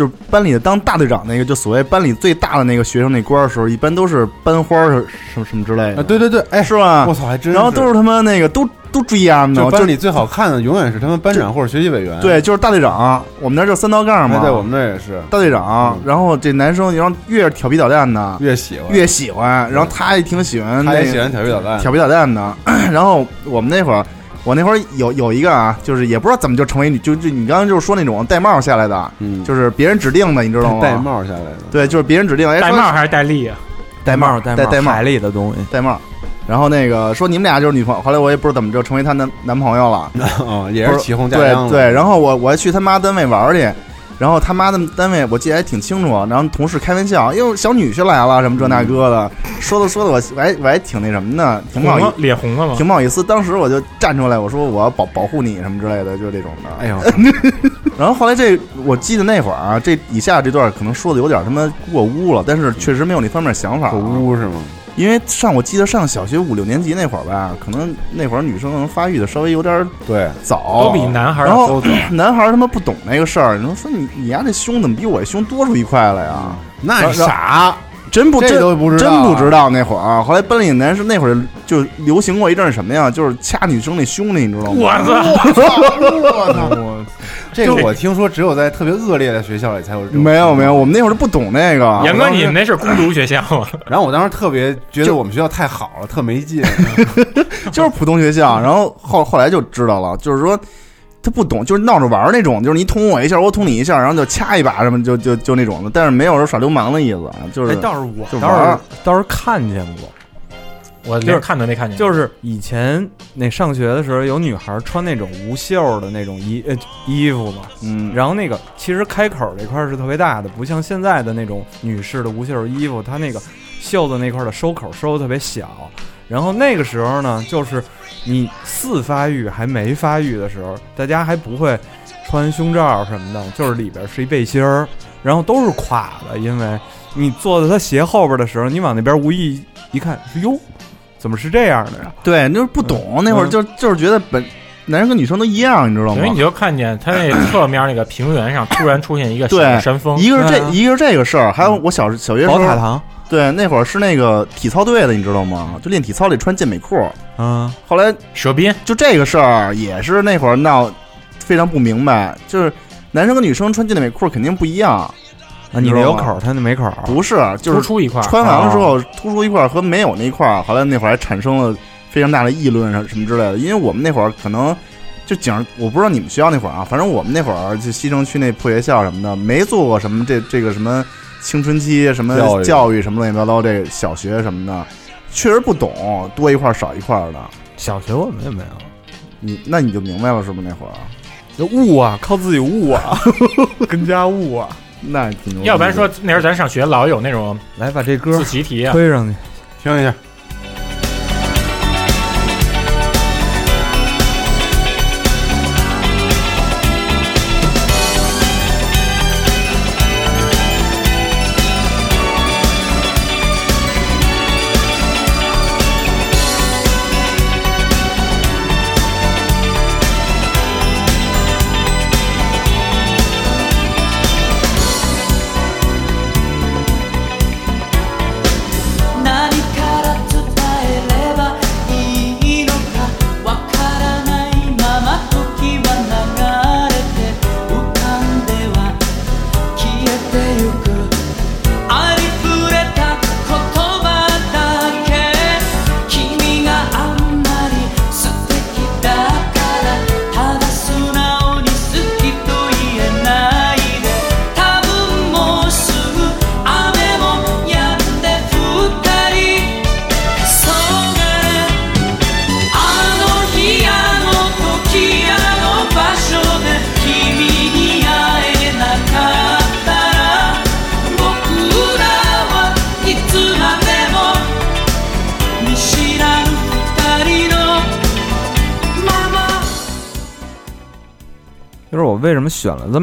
就是班里的当大队长那个，就所谓班里最大的那个学生那官儿的时候，一般都是班花儿什么什么之类的，啊，对对对，哎，是吧？我？操，还真然后都是他妈那个都都追呀呢，就就班里最好看的永远是他们班长或者学习委员，，对，就是大队长，我们那儿叫三道杠嘛，那在我们那儿也是。大队长。然后这男生，然后越是调皮捣蛋的，越喜欢。越喜欢，然后他也挺喜欢，他也喜欢调皮捣蛋，调皮捣蛋的。然后我们那会儿，我那会儿有有一个啊，就是也不知道怎么就成为女，就就你刚刚就是说那种戴帽下来的，嗯，就是别人指定的，你知道吗？戴帽下来的，对，就是别人指定，哎，戴帽还是戴笠啊？戴帽戴戴戴帽海里的东西。戴帽。然后那个说你们俩就是女朋友，后来我也不知道怎么就成为她男男朋友了，哦，也是起哄架对对。然后我我还去他妈单位玩儿去，然后他妈的单位我记得还挺清楚，然后同事开玩笑，哟，小女婿来了，什么这那个的，说的说的我我还我还挺那什么的，挺不好意思，脸红了吗？挺不好意思。当时我就站出来，我说我要保保护你什么之类的，就是这种的。哎呦，然后后来这我记得那会儿啊，这以下这段可能说的有点他妈过污了，但是确实没有那方面想法、啊。可污是吗？因为上我记得上小学五六年级那会儿吧，可能那会儿女生可能发育的稍微有点对，早，都比男孩儿然后都早。男孩儿他妈不懂那个事儿，你说说你你丫这胸怎么比我胸多出一块来呀？那你傻，真不都不知道真不知道那会儿啊。后来班里男生那会儿就流行过一阵儿什么呀，就是掐女生那胸那，你知道吗？我操！我操！我这个我听说只有在特别恶劣的学校里才有这种。没有没有，我们那会儿不懂那个。严哥，你们那是攻读学校啊？然后我当时特别觉得我们学校太好了，特没劲。就是普通学校，然后后后来就知道了，就是说他不懂，就是闹着玩那种，就是你捅我一下，我捅你一下，然后就掐一把什么，就就就那种的，但是没有说耍流氓的意思，就是哎，倒是我倒是倒是看见过，我连看都没看见。就是以前那上学的时候，有女孩穿那种无袖的那种衣呃衣服嘛，嗯，然后那个其实开口这块儿是特别大的，不像现在的那种女士的无袖衣服，它那个袖子那块儿的收口收的特别小。然后那个时候呢，就是你四发育还没发育的时候，大家还不会穿胸罩什么的，就是里边是一背心儿，然后都是垮的，因为你坐在他鞋后边的时候，你往那边无意一看，哟，怎么是这样的呀？对，就是不懂，那会儿就就是觉得本男生跟女生都一样，你知道吗所以？你就看见他那 侧面那个平原上突然出现一个小对的山峰，一个是这，嗯一个是这个事儿，还有我小小学时候，宝塔糖，对，那会儿是那个体操队的，你知道吗？就练体操得穿健美裤，嗯，后来蛇鞭，就这个事儿也是那会儿闹非常不明白，就是男生跟女生穿健美裤肯定不一样，啊，你那有口儿，他那没口儿，不是，就是突出一块儿，穿完了之后突出一块儿和没有那一块儿，后来那会儿还产生了非常大的议论什么之类的。因为我们那会儿可能就景，我不知道你们学校那会儿啊，反正我们那会儿就西城区那破学校什么的，没做过什么这这个什么青春期什么教育教育什么乱七八糟，这个小学什么的，确实不懂，多一块儿少一块儿的。小学我们也没有。你那你就明白了是不是那会儿？就悟啊，靠自己悟啊，跟家悟啊。那挺牛要不然说那时候咱上学老有那种来把这歌自习题啊，推上去。听一下。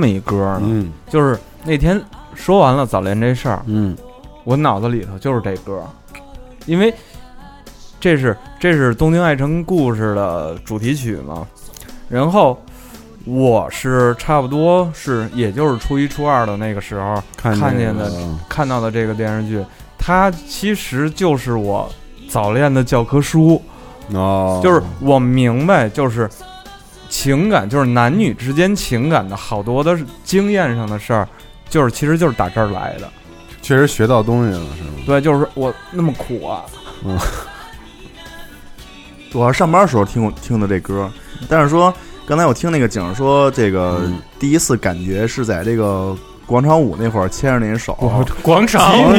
么一歌呢？嗯就是那天说完了早恋这事儿，嗯我脑子里头就是这歌，因为这是这是《东京爱情故事》的主题曲嘛。然后我是差不多是，也就是初一初二的那个时候看看见的这个看到的这个电视剧，它其实就是我早恋的教科书。哦，就是我明白，就是情感，就是男女之间情感的好多的经验上的事儿，就是其实就是打这儿来的。确实学到东西了，是吗？对，就是我那么苦啊，我是上班的时候听过听的这歌，但是说刚才我听那个景说，这个嗯第一次感觉是在这个广场舞那会儿牵着那人手，广场舞，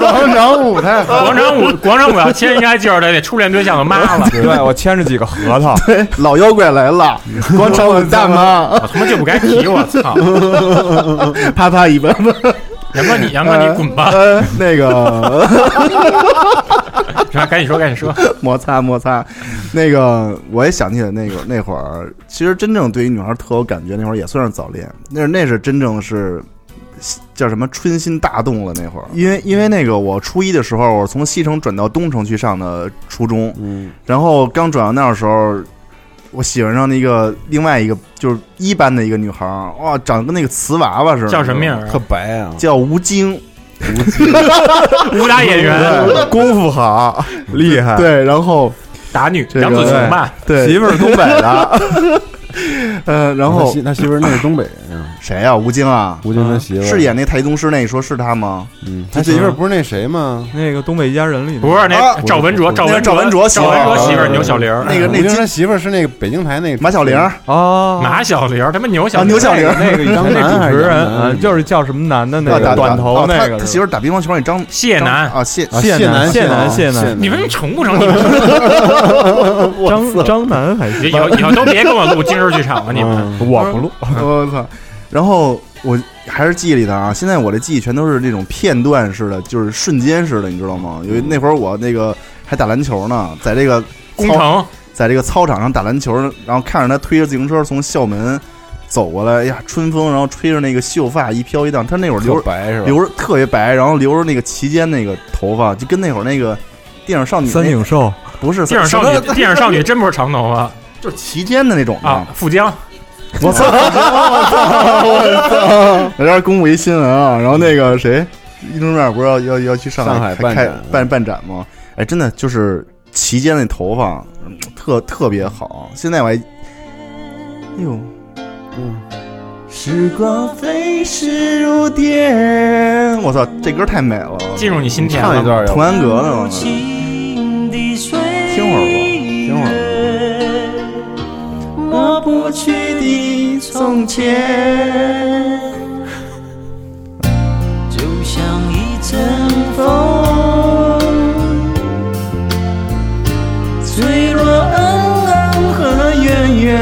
广场舞太好，广场舞，广场舞要牵，应该就是他那初恋对象的妈了。对，我牵着几个核桃，老妖怪来了，广场舞大妈，我他妈就不该提，我操！啪啪一巴。杨哥你，杨哥你滚吧！呃，那个？赶紧说，赶紧说。摩擦摩擦，那个我也想起来，那个那会儿，其实真正对于女孩特有感觉，那会儿也算是早恋，那那是真正是叫什么春心大动了那会儿，因为因为那个我初一的时候，我从西城转到东城去上的初中，嗯，然后刚转到那儿的时候。我喜欢上那个另外一个就是一班的一个女孩儿，哇，长得跟那个瓷娃娃似的，叫什么名儿啊？特白啊，叫吴京，武打演员，功夫好，厉害，对，然后打女这个杨紫琼吧？对媳妇儿东北的，呃，然他后媳他媳妇儿那是东北人啊，谁呀？吴京啊，吴京他媳妇儿。是演那太极宗师那，你说是他吗？嗯，他媳妇儿。不是那谁吗？那个东北一家人里不是那啊赵文卓，赵文那赵文卓媳妇赵儿文卓媳妇儿牛小玲儿，那个那金吴京他媳妇儿是那个北京台那个马小玲，啊，马小玲儿，他妈牛小啊牛小玲那个那个以前 那主持人就是叫什么男的那个短头那个。他媳妇儿打乒乓球那张谢楠。啊谢啊谢谢楠谢楠谢谢楠。你们成不成？你们。张张楠还以行，后以后都别跟我录今日剧场了，你们。嗯。我不录，我操！然后我还是记忆里的啊，现在我的记忆全都是那种片段式的，就是瞬间式的，你知道吗？因为那会儿我那个还打篮球呢，在这个操工程。在这个操场上打篮球，然后看着他推着自行车从校门走过来，哎呀，春风，然后吹着那个秀发一飘一荡，他那会儿留着白是吧？留着特别白，然后留着那个齐肩那个头发，就跟那会儿那个电影少女三那影兽，不是电影少女，电影少女真不是长头发。就是齐肩的那种啊，富江 我操！我操！在这 儿公布一新闻啊，然后那个谁，一中院不是要要要去上上海开开办展办办展吗？哎，真的就是齐肩那头发，嗯特特别好。现在我还，哎呦，嗯，时光飞逝如电，我操，这歌太美了，进入你心田了。唱一段童安格的吗？听会儿吧听会儿。抹不去的从前，就像一阵风，吹落恩恩和怨怨。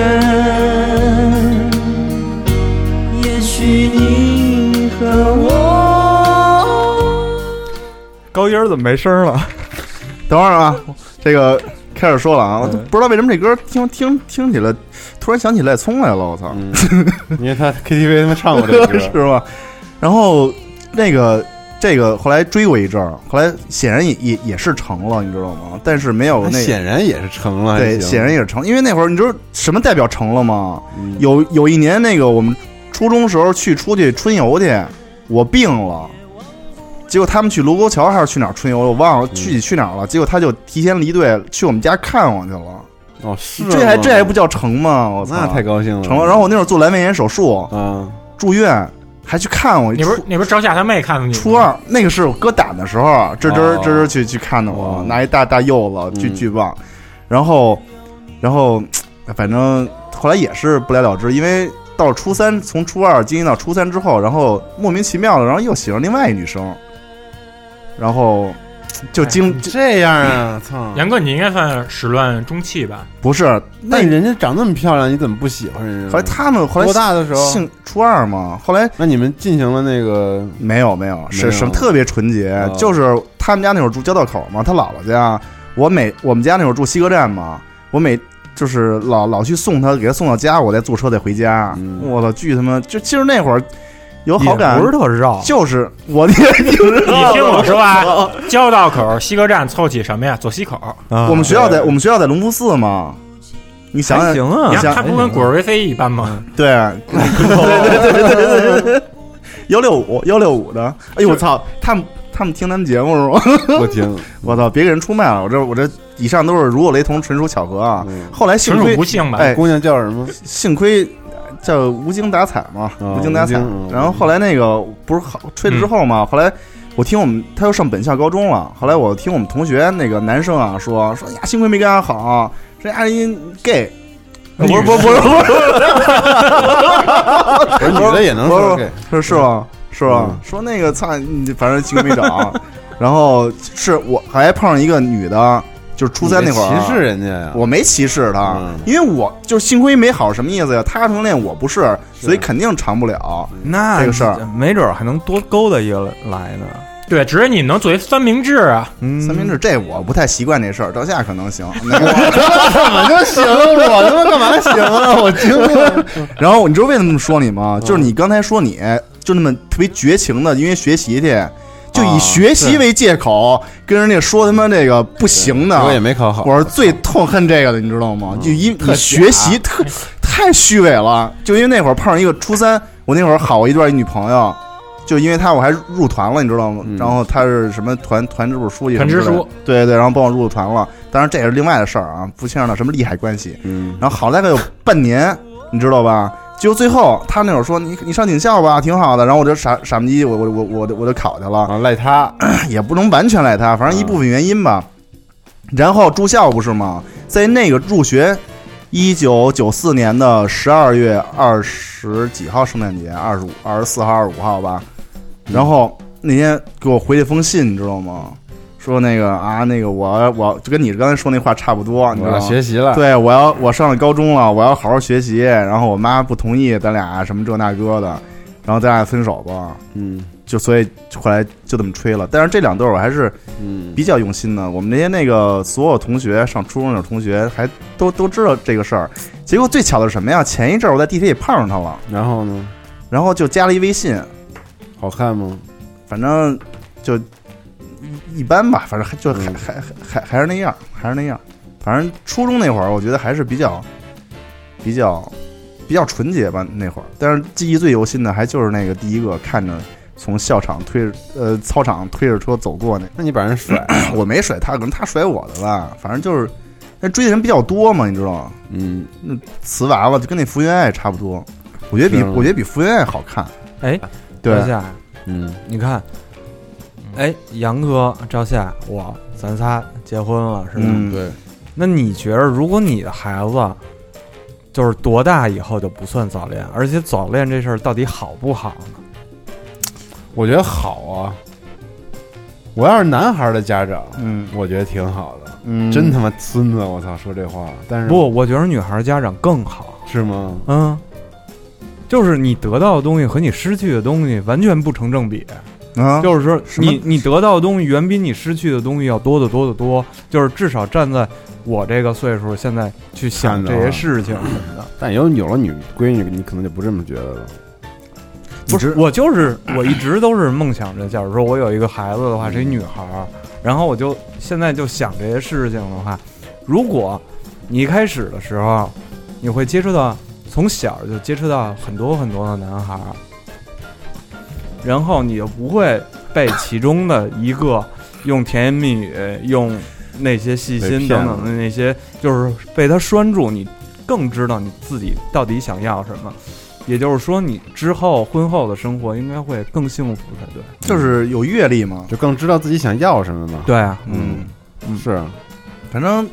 也许你和我。高音儿怎么没声了？等会儿啊，这个开始说了啊，我都不知道为什么这歌听听听起来，突然想起赖聪来了，我操，嗯，因为他 KTV 他妈唱过这个 是，吧？然后那个这个后来追过一阵儿，后来显然也也也是成了，你知道吗？但是没有那显然也是成了，对，显然也是成，因为那会儿你知道什么代表成了吗？嗯有有一年那个我们初中时候去出去春游去，我病了。结果他们去卢沟桥还是去哪儿春游，我忘了具体去哪儿了。结果他就提前离队去我们家看我去了。哦，是这还这还不叫成吗？我操，那太高兴了，成了。然后我那会儿做阑尾炎手术嗯，住院，还去看我。你不是你不是赵夏他妹看的你吗初二那个是我割胆的时候，吱吱哦吱吱去去看的我，哦拿一大大柚子，巨嗯巨棒。然后，然后反正后来也是不了了之，因为到了初三，从初二经历到初三之后，然后莫名其妙的，然后又喜欢另外一女生，然后就经就这样啊，操！杨哥，你应该算始乱终弃吧？不是那那人家长那么漂亮，你怎么不喜欢人家？后来他们后来多大的时候？性初二嘛，后来那你们进行了那个没有没有，没是什么特别纯洁，哦就是他们家那会儿住交道口嘛，他姥姥家，我每我们家那会儿住西客站嘛，我每就是老老去送他，给他送到家，我再坐车再回家。嗯我操，巨他妈就其实那会儿有好感不是特绕，就是我你你听我说啊，交道口西客站凑齐什么呀？左西口，我们学校在我们学校在龙福寺嘛。你想想，行啊，你想他不跟古尔维飞一般吗？对，对对对对对对，幺六五幺六五的，哎呦我操，他们他们听咱们节目是吗？我听，我操，别给人出卖了，我这我这以上都是如果雷同，纯属巧合啊。后来幸亏不，哎，姑娘叫什么？幸亏叫无精打采嘛，哦无精打采。嗯然后后来那个不是好吹了之后嘛，后来我听我们他又上本校高中了。后来我听我们同学那个男生啊说说呀，幸亏没跟他好，说呀一 gay。不是不是不是不是不是女的也能不说是是是吗？是吧？说那个操，你反正机会没找，然后是我还碰上一个女的，就是初三那会儿啊歧视人家呀？我没歧视他，嗯因为我就幸亏没好什么意思呀？他同性恋我不是，所以肯定长不了。那这个事儿没准儿还能多勾搭一个来呢。对，只是你能作为三明治啊。嗯，三明治这我不太习惯这事儿，赵夏可能行。那个怎么就行？我他妈干嘛行啊？我惊了。然后你知道为什么这么说你吗？就是你刚才说你就那么特别绝情的，因为学习去，就以学习为借口跟人家说他妈这个不行的。我也没考好，我是最痛恨这个的，你知道吗？就因你学习特太虚伪了，就因为那会儿碰上一个初三，我那会儿好过一段一女朋友，就因为她我还入团了，你知道吗？嗯然后她是什么团团支部书记团支书对对，然后帮我入了团了。当然这也是另外的事儿啊，不牵扯到什么利害关系。嗯，然后好大概有半年，你知道吧？结果最后他那会儿说你你上警校吧，挺好的。然后我就傻傻不唧，我我我我就我就考去了。啊，赖他，也不能完全赖他，反正一部分原因吧。然后住校不是吗？在那个入学，一九九四年的十二月二十几号圣诞节，二十五、二十四号、二十五号吧。然后那天给我回了一封信，你知道吗？说那个啊，那个我我就跟你刚才说那话差不多，你知我要道吗？学习了，对，我要我上了高中了，我要好好学习。然后我妈不同意咱俩什么这那个的，然后咱俩分手吧。嗯就所以后来就这么吹了。但是这两对儿我还是嗯，比较用心的。我们那些那个所有同学上初中的同学还都都知道这个事儿。结果最巧的是什么呀？前一阵儿我在地铁里碰上他了，然后呢？然后就加了一微信，好看吗？反正就一一般吧，反正还就还嗯还还还还是那样，还是那样。反正初中那会儿，我觉得还是比较比较比较纯洁吧那会儿。但是记忆最犹新的还就是那个第一个看着从校场推着呃操场推着车走过那。那你把人甩，我没甩他，可能他甩我的吧。反正就是那追的人比较多嘛，你知道吗？嗯，那瓷娃娃就跟那福原爱差不多，我觉得比我觉得比福原爱好看。哎，对嗯，你看，哎，杨哥、赵夏，我咱仨结婚了，是吧？嗯，对，那你觉得，如果你的孩子就是多大以后就不算早恋，而且早恋这事儿到底好不好呢？我觉得好啊。我要是男孩的家长，嗯我觉得挺好的，嗯，真他妈孙子，我操，说这话，但是不，我觉得女孩家长更好。是吗？嗯，就是你得到的东西和你失去的东西完全不成正比。啊，就是说，你你得到的东西远比你失去的东西要多得多得多。就是至少站在我这个岁数，现在去想这些事情什么的。但有有了女闺女，你可能就不这么觉得了。不是，我就是我一直都是梦想着，假如说我有一个孩子的话，是一女孩儿，然后我就现在就想这些事情的话，如果你一开始的时候，你会接触到从小就接触到很多很多的男孩儿，然后你就不会被其中的一个用甜言蜜语、用那些细心等等的那些，就是被他拴住，你更知道你自己到底想要什么。也就是说，你之后婚后的生活应该会更幸福才对。就是有阅历嘛。就更知道自己想要什么嘛。对啊，嗯，是啊，反正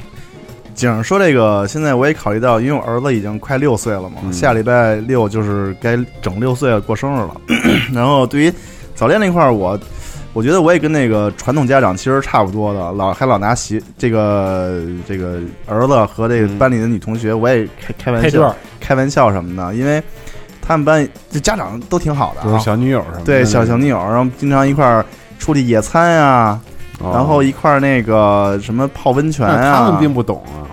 景儿说这个，现在我也考虑到，因为我儿子已经快六岁了嘛，嗯下礼拜六就是该整六岁过生日了。然后对于早恋那块儿，我我觉得我也跟那个传统家长其实差不多的，老还老拿媳这个这个儿子和这个嗯班里的女同学，我也开开玩笑配对儿，开玩笑什么的，因为他们班这家长都挺好的啊，就是小女友什么的。对小小女友，然后经常一块儿出去野餐呀、哦然后一块儿那个什么泡温泉啊，他们并不懂啊。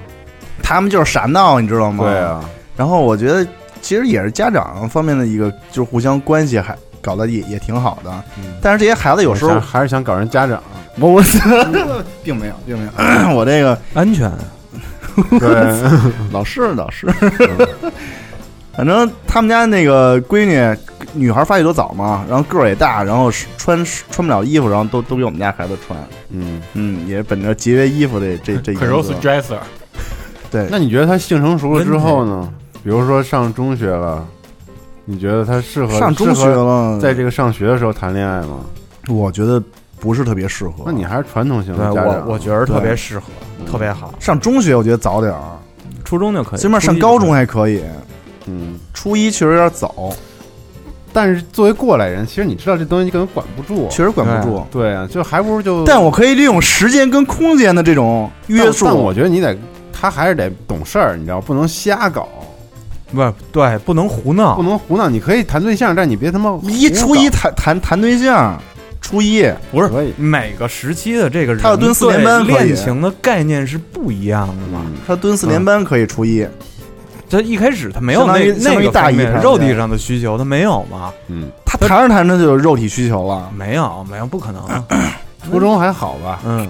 他们就是傻闹，你知道吗？对。啊，然后我觉得其实也是家长方面的一个，就是互相关系还搞得也也挺好的。嗯但是这些孩子有时候还是想搞人家长。我我并没有并没有，我这个安全。对，老 师老师，反正他们家那个闺女女孩发育都早嘛，然后个儿也大，然后穿穿不了衣服，然后都都给我们家孩子穿。嗯，嗯，也本着节约衣服的这这 原 Cross 则。dresser，对，那你觉得他性成熟了之后呢？比如说上中学了，你觉得他适合上中学了，在这个上学的时候谈恋爱吗？我觉得不是特别适合。那你还是传统型的家长我，我觉得特别适合，嗯特别好。上中学，我觉得早点儿。初中就可以，最起码上高中还可以，嗯，初一确实有点早，但是作为过来人，其实你知道这东西你根本管不住，确实管不住。对啊，就还不如就。但我可以利用时间跟空间的这种约束。但我觉得你得，他还是得懂事儿，你知道，不能瞎搞，不是对，不能胡闹，不能胡闹。你可以谈对象，但你别他妈一初一谈谈谈对象，初一不是可以。每个时期的这个人他要蹲四年班恋情的概念是不一样的嘛。他蹲四年班可以初一，他一开始他没有那那个大一谈恋爱肉体上的需求，他没有嘛？嗯，他谈着谈着就有肉体需求了。没有，没有，不可能。初中还好吧，嗯，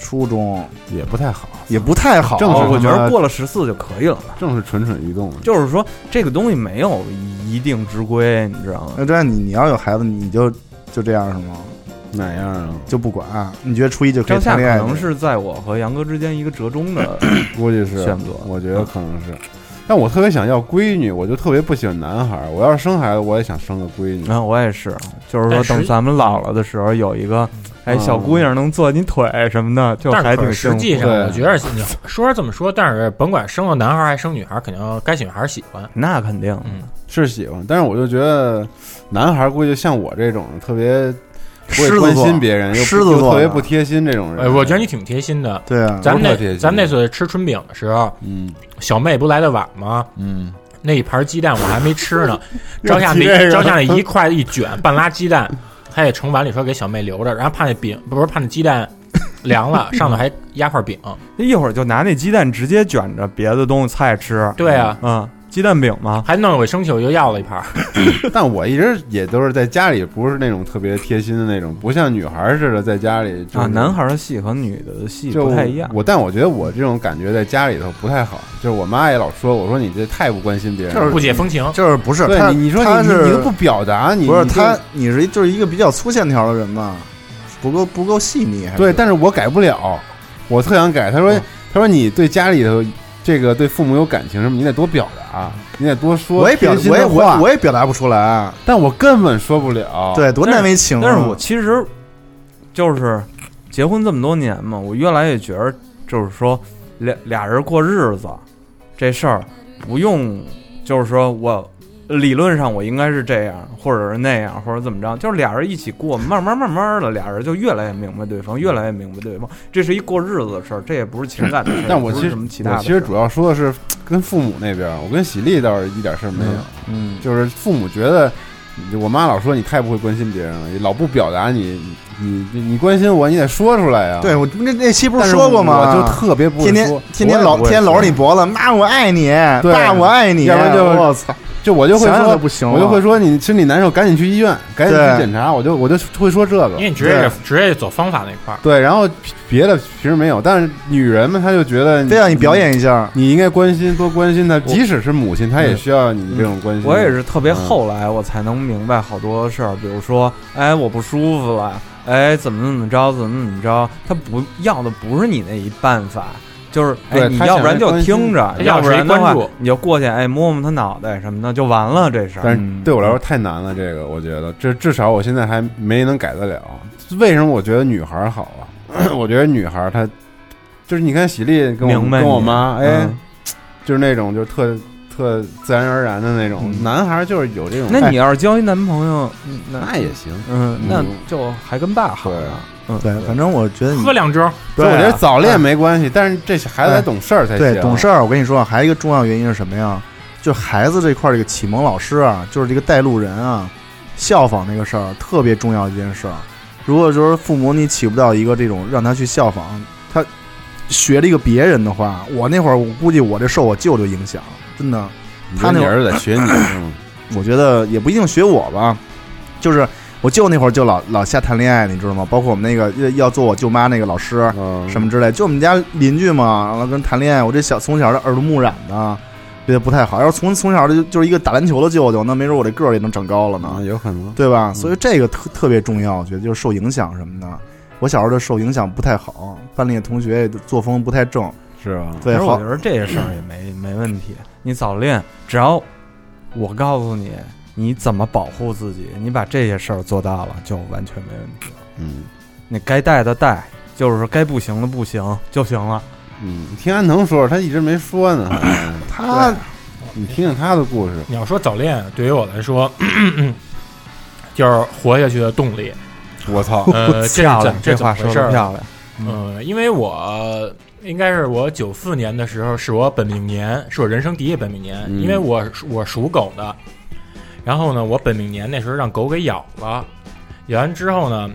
初中也不太好，也不太好，正是我觉得过了十四就可以了嘛。正是蠢蠢欲动。就是说，这个东西没有一定之规，你知道吗？那这样你你要有孩子，你就就这样是吗？哪样啊？就不管？你觉得初一就可以谈恋爱？能是在我和杨哥之间一个折中的 估计是选择。我觉得可能是。但我特别想要闺女，我就特别不喜欢男孩儿。我要是生孩子，我也想生个闺女。然后我也是，就是说等咱们老了的时候，有一个哎嗯。小姑娘能坐你腿什么的，就但是还挺实际上，我觉得你说是这么说，但是甭管生了男孩还是生女孩，肯定该喜欢还是喜欢。那肯定，嗯，是喜欢，但是我就觉得男孩儿估计像我这种特别不会关狮子心别人，又狮子座特别不贴心这种人。哎，我觉得你挺贴心的。对啊，咱们那咱们那次吃春饼的时候，嗯。小妹不来的晚吗？嗯，那一盘鸡蛋我还没吃呢，又张夏那张夏那一筷子一卷半拉鸡蛋，还得盛碗里说给小妹留着，然后怕那饼不是怕那鸡蛋凉了，上头还压块饼。一会儿就拿那鸡蛋直接卷着别的东西菜吃。对啊，嗯，鸡蛋饼吗？还弄得我生气，我就要了一盘。但我一直也都是在家里，不是那种特别贴心的那种，不像女孩儿似的在家里。就是、啊，男孩的戏和女的戏就不太一样。我但我觉得我这种感觉在家里头不太好，就是我妈也老说我说你这太不关心别人，就是不解风情，就是不是对你你说你你你都不表达，你不是他，你是一就是一个比较粗线条的人嘛，不够不够细腻，还对，但是我改不了，我特想改。他说、嗯他说你对家里头这个对父母有感情什么，你得多表达，你得多说我也表我也我我也表达不出来，但我根本说不了。对，多难为情啊。但是我其实就是结婚这么多年嘛，我越来越觉得，就是说俩俩人过日子这事儿不用，就是说我理论上我应该是这样，或者是那样，或者怎么着，就是俩人一起过，慢慢慢慢的，俩人就越来越明白对方，越来越明白对方。这是一过日子的事儿，这也不是情感的事儿，但我其实什么其他我。其实主要说的是跟父母那边，我跟喜力倒是一点事儿没有，嗯，就是父母觉得。我妈老说你太不会关心别人了，老不表达你你你你关心我，你得说出来呀。对我那那期不是是说过吗？我就特别不会天天说天天我也不会搂天搂着你脖子，妈我爱你，爸我爱你，要不然就我操，就我就会说不行我就会说你身体难受，赶紧去医院，赶紧去检查，我就我就会说这个因。为你直接对直接走方法那块儿。对，然后别的平时没有，但是女人们她就觉得非让你表演一下。你应该关心多关心她，即使是母亲，她也需要你这种关心。我也是特别嗯后来我才能明白好多事儿，比如说，哎，我不舒服了，哎，怎么怎么着，怎么怎么着，她不要的不是你那一办法，就是哎，你要不然就听着，要要不然的话你就过去，哎，摸摸他脑袋什么的就完了，这事儿。但是对我来说太难了，这个我觉得，这至少我现在还没能改得了。为什么我觉得女孩儿好啊？我觉得女孩儿她就是你看喜力跟我跟我妈，哎，嗯就是那种就是特特自然而然的那种。嗯男孩儿就是有这种，那你要是交一男朋友，嗯那那也行。嗯，那嗯就还跟爸好对呢。嗯，对，反正我觉得你喝两盅，所以我觉得早恋没关系，但是这孩子得懂事儿才行。对懂事儿。我跟你说，还有一个重要原因是什么呀？就孩子这块儿这个启蒙老师啊，就是这个带路人啊，效仿那个事儿特别重要一件事儿。如果说父母你起不到一个这种让他去效仿，他学了一个别人的话，我那会儿我估计我这受我舅舅影响，真的。他那会儿子在学你，嗯我觉得也不一定学我吧，就是我舅那会儿就老老瞎谈恋爱，你知道吗？包括我们那个要要做我舅妈那个老师，嗯什么之类，就我们家邻居嘛，然后跟谈恋爱，我这小从小的耳濡目染的，觉得不太好。要是从从小就就是一个打篮球的舅舅，那没准我这个儿也能长高了啊，呢，有可能。对吧？所以这个特特别重要，我觉得就是受影响什么的。我小时候就受影响不太好，班里的同学也作风不太正，是吧？其实我觉得这些事儿也没没问题。你早恋，只要我告诉你你怎么保护自己，你把这些事儿做到了，就完全没问题了。嗯，你该带的带，就是说该不行的不行就行了。嗯，你听安藤说说，他一直没说呢。他你听听他的故事。你要说早恋，对于我来说，就是活下去的动力。我操，呃，这 漂亮，这这话说？的漂亮。嗯，因为我应该是我九四年的时候是我本命年，是我人生第一个本命年，嗯因为我我属狗的。然后呢，我本命年那时候让狗给咬了，咬完之后呢，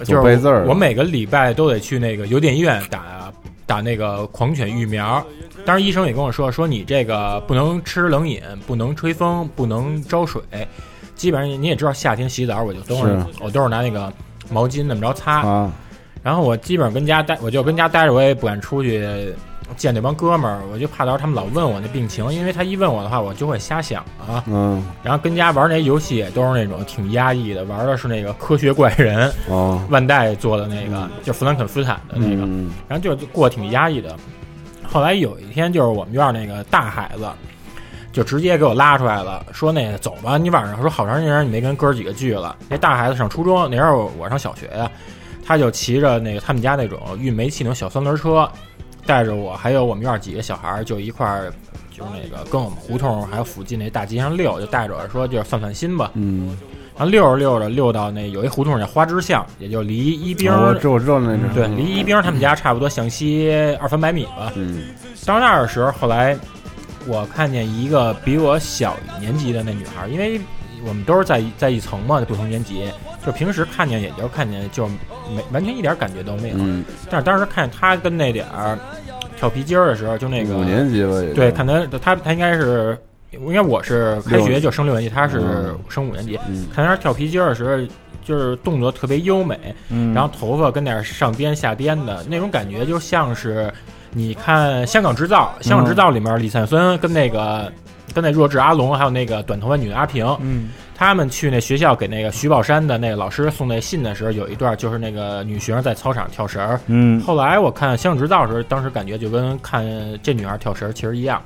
就是背字儿我每个礼拜都得去那个邮电医院打打那个狂犬疫苗。当时医生也跟我说，说你这个不能吃冷饮，不能吹风，不能招水。基本上你也知道，夏天洗澡我就都是是我都是拿那个毛巾那么着擦。啊，然后我基本上跟家待，我就跟家待着，我也不敢出去见那帮哥们儿，我就怕到时候他们老问我那病情，因为他一问我的话，我就会瞎想啊。嗯，然后跟家玩那游戏也都是那种挺压抑的，玩的是那个科学怪人，哦，万代做的那个，就弗兰肯斯坦的那个，嗯，然后就过挺压抑的。后来有一天，就是我们院儿那个大孩子，就直接给我拉出来了，说那个走吧，你晚上说好长时间你没跟哥儿几个聚了。那大孩子上初中，那时候我上小学呀，他就骑着那个他们家那种运煤气那种小三轮车，带着我还有我们院儿几个小孩儿，就一块儿就是那个跟我们胡同还有附近那大街上溜，就带着我说就是散散心吧。嗯，然后溜着溜着溜到那有一胡同叫花枝巷，也就离一兵哦我知我知道那是，对，离一兵他们家差不多向西二三百米吧。嗯，到那儿的时候，后来我看见一个比我小一年级的那女孩，因为我们都是在一在一层嘛，不同年级，就平时看见也就看见，就没完全一点感觉都没有。嗯，但是当时看见他跟那点儿跳皮筋儿的时候，就那个五年级了，也就对，看他他他应该是，应该我是开学就升六年级，他是嗯升五年级。嗯，看他跳皮筋儿的时候，就是动作特别优美，嗯然后头发跟那儿上颠下颠的那种感觉，就像是你看《香港制造》，《香港制造》里面李灿森跟那个跟那弱智阿龙，还有那个短头发女的阿平，嗯，他们去那学校给那个徐宝山的那个老师送那信的时候，有一段就是那个女学生在操场跳绳儿。嗯，后来我看《香港制造》的时候，当时感觉就跟看这女孩跳绳其实一样，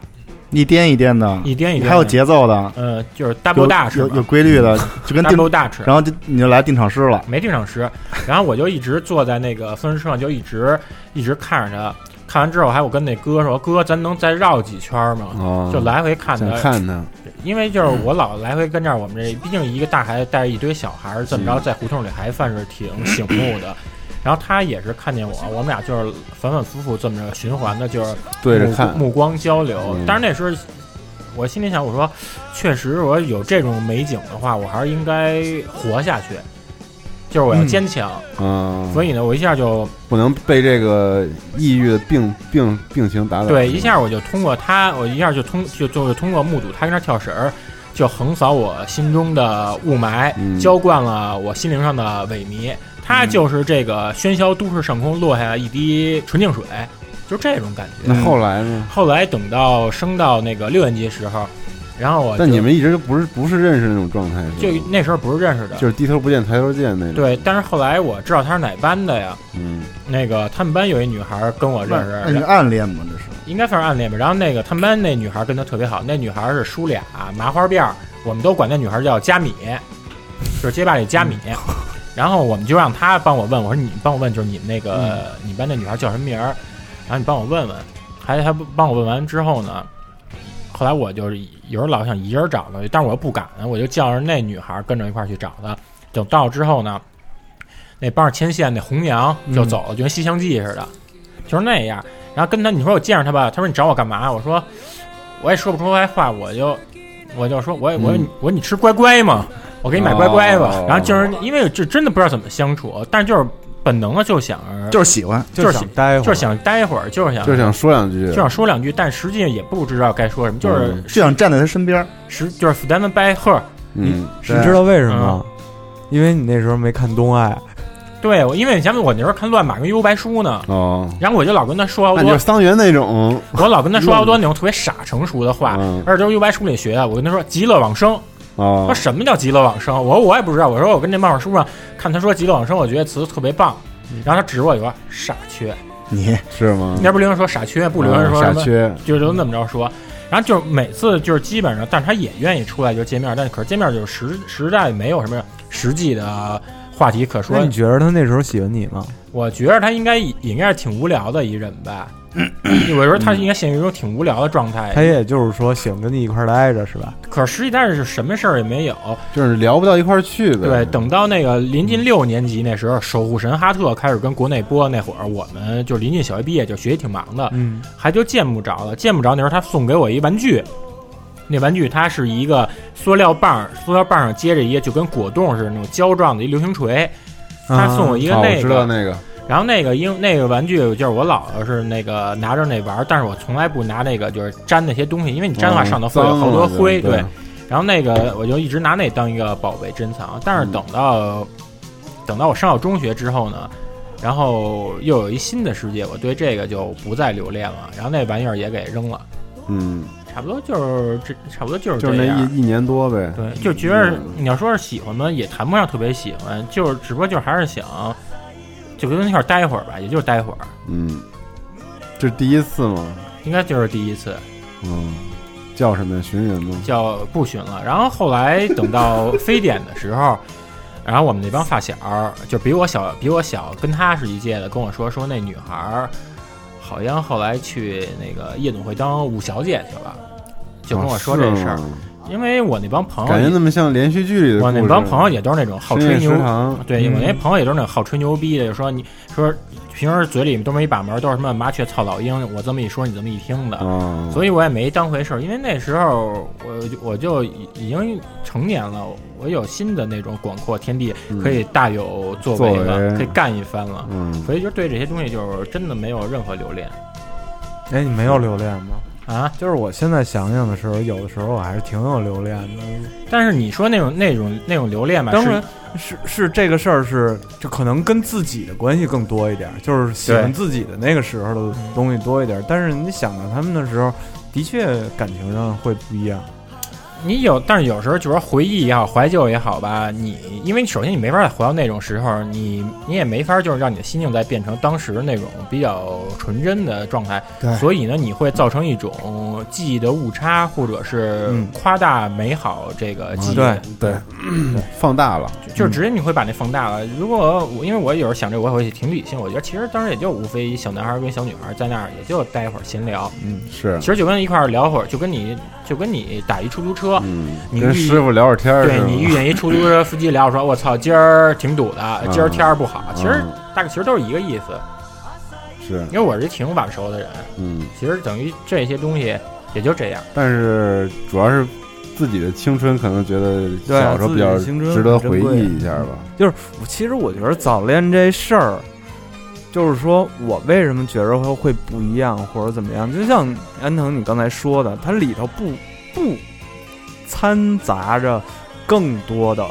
一颠一颠的，一颠一颠，还有节奏的，呃，就是有 double dash 有规律的，就跟定，double dash，然后就你就来定场诗了。没定场诗，然后我就一直坐在那个分车上，就一直一直看着他。看完之后，还我跟那哥说：“哥，咱能再绕几圈吗？”哦，就来回看想他，看他，因为就是我老来回跟这儿，我们这毕竟一个大孩子带着一堆小孩儿，这么着在胡同里还算是挺 醒目的。然后他也是看见我，我们俩就是反反复复这么着循环的，就是对着看，目光交流。嗯。但是那时候我心里想，我说确实我有这种美景的话，我还是应该活下去，就是我要坚强。嗯，所以呢，我一下就不能被这个抑郁的病病病情打倒。对一下我就通过他，我一下就通就就通过目睹他跟那跳绳儿，就横扫我心中的雾霾，嗯浇灌了我心灵上的萎靡。他就是这个喧嚣都市上空落下一滴纯净水，就这种感觉。那后来呢？后来等到升到那个六年级的时候，然后我就但你们一直都不是不是认识那种状态，就那时候不是认识的，就是低头不见抬头见那种。，对。但是后来我知道他是哪班的呀？嗯，那个他们班有一女孩跟我认识，那是暗恋吗？这是应该算是暗恋吧。然后那个他们班那女孩跟他特别好，那女孩是梳俩麻花辫儿，我们都管那女孩叫佳米，就是街霸里佳米。然后我们就让他帮我问，我说你帮我问，就是你们那个、你班那女孩叫什么名儿？然后你帮我问问，还还帮我问完之后呢，后来我就是有时候老想一人找她，但是我又不敢，我就叫着那女孩跟着一块儿去找她。等到之后呢，那帮着牵线那红娘就走了，就跟《西厢记》似的，就是那样。然后跟他你说我见着他吧，他说你找我干嘛？我说我也说不出来话，我就我就说我我嗯我说你吃乖乖吗？我给你买乖乖吧。哦然后就是因为这真的不知道怎么相处，但就是本能的就想就是喜欢，就是想待会儿，就是想待会儿，就是想就是想说两句，就想说两句，但实际上也不知道该说什么，就是嗯。就想站在他身边。实就是 stand by her。嗯，你知道为什么吗？因为你那时候没看东爱，对，我因为你想想我那时候看乱马跟幽白书呢，哦，然后我就老跟他说好多那就是，桑园那种，我老跟他说好多那种特别傻成熟的话，嗯。而且都是幽白书里学的。我跟他说极乐往生，哦说，什么叫极乐往生？我说我也不知道。我说我跟这漫画书上看他说极乐往生，我觉得词特别棒。然后他指我一个傻缺，你是吗？那不流行说傻缺，不流行说什么，啊傻缺，就就那么着说。然后就是每次就是基本上，但是他也愿意出来就见面，但是可是见面就是实实在没有什么实际的话题可说那。你觉得他那时候喜欢你吗？我觉得他应该也应该是挺无聊的一人吧。有时候他应该陷入一种挺无聊的状态，他也就是说想跟你一块儿待着，是吧？可实际但是什么事儿也没有。就是聊不到一块儿去呗。对，等到那个临近六年级那时候，守护神哈特开始跟国内播那会儿，我们就临近小学毕业，就学习挺忙的，嗯，还就见不着了。见不着那时候他送给我一玩具，那玩具它是一个塑料棒，塑料棒上接着一个就跟果冻似的那种胶状的一流星锤。他送我一个啊，我那个，知道那个，然后那个因那个玩具就是我姥姥是那个拿着那玩儿，但是我从来不拿那个就是粘那些东西，因为你粘的话嗯上头会有好多了灰，对对。然后那个我就一直拿那当一个宝贝珍藏，但是等到、等到我上了中学之后呢，然后又有一新的世界，我对这个就不再留恋了，然后那玩意儿也给扔了，嗯，差不多就是这，差不多就是就是那这样。一一年多呗。对，就觉得嗯你要说是喜欢吧，也谈不上特别喜欢，就是只不过就是还是想，就跟那块儿待会儿吧，也就是待会儿，嗯，这是第一次吗？应该就是第一次。嗯，叫什么呀？寻人吗？叫不寻了。然后后来等到 非典的时候，然后我们那帮发小儿就比我小，比我小，跟他是一届的，跟我说说那女孩儿好像后来去那个夜总会当五小姐去了，就跟我说这事儿。啊是吗因为我那帮朋友也，感觉那么像连续剧里的。我那帮朋友也都是那种好吹牛对，嗯我那朋友也都是那种好吹牛逼的，就说你说平时嘴里都没把门，都是什么麻雀操老鹰，我这么一说你这么一听的。啊，所以我也没当回事儿，因为那时候我我就已已经成年了，我有新的那种广阔天地，嗯可以大有作为可以干一番了。嗯，所以就对这些东西就是真的没有任何留恋哎，你没有留恋吗？啊。就是我现在想想的时候，有的时候我还是挺有留恋的。但是你说那种那种那种留恋吧，是当然是是这个事儿是，就可能跟自己的关系更多一点，就是喜欢自己的那个时候的东西多一点。但是你想到他们的时候，的确感情上会不一样。你有，但是有时候就是说回忆也好，怀旧也好吧，你因为首先你没法再回到那种时候，你你也没法就是让你的心境再变成当时那种比较纯真的状态，对。所以呢，你会造成一种记忆的误差，或者是嗯。夸大美好这个记忆，对对，放大了，就就是直接你会把那放大了。如果我因为我有时候想这个，我会挺理性，我觉得其实当时也就无非小男孩跟小女孩在那儿也就待一会儿闲聊，嗯，是。其，实就跟一块儿聊会儿，就跟你就跟你打一出租车，嗯，你跟师傅聊会儿天儿对你遇见一出租车司机聊说，我操，今儿挺堵的，今儿天儿不好。其实嗯大概其实都是一个意思，是，因为我是挺晚熟的人，嗯，其实等于这些东西也就这样。但是主要是自己的青春，可能觉得小时候比较值得回忆一下吧。就是我其实我觉得早恋这事儿，就是说我为什么觉着会会不一样或者怎么样？就像安藤你刚才说的，它里头不不掺杂着更多的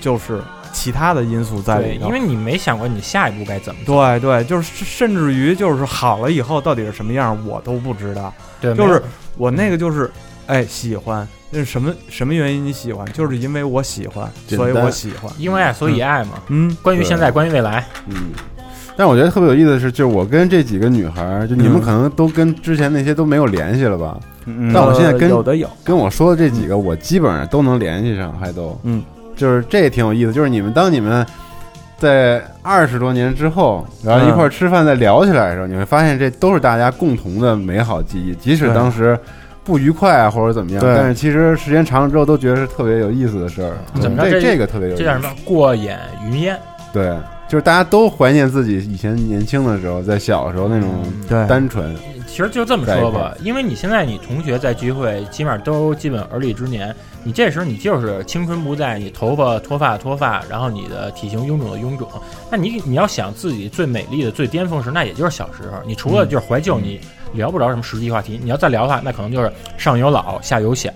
就是其他的因素在，里头。因为你没想过你下一步该怎么做。对对，就是甚至于就是好了以后到底是什么样，我都不知道。对，就是我那个就是，哎，喜欢，那是什么什么原因你喜欢？就是因为我喜欢，所以我喜欢。因为爱所以爱嘛。嗯，关于现在，关于未来，嗯，但我觉得特别有意思的是，就是我跟这几个女孩儿，就你们嗯可能都跟之前那些都没有联系了吧？嗯但我现在跟呃有的有，跟我说的这几个，我基本上都能联系上，还都，嗯，就是这也挺有意思。就是你们当你们在二十多年之后，然后一块儿吃饭再聊起来的时候，你会发现这都是大家共同的美好记忆，即使当时不愉快啊或者怎么样，但是其实时间长了之后都觉得是特别有意思的事儿。怎么着这这个特别有意思？这叫什么？过眼云烟。对，就是大家都怀念自己以前年轻的时候，在小的时候那种对单纯。其实就这么说吧，因为你现在你同学在聚会，基本上都基本而立之年，你这时候你就是青春不在，你头发脱发脱发，然后你的体型臃肿的臃肿，那你你要想自己最美丽的、最巅峰时，那也就是小时候。你除了就是怀旧，你聊不着什么实际话题。你要再聊的话，那可能就是上有老，下有小，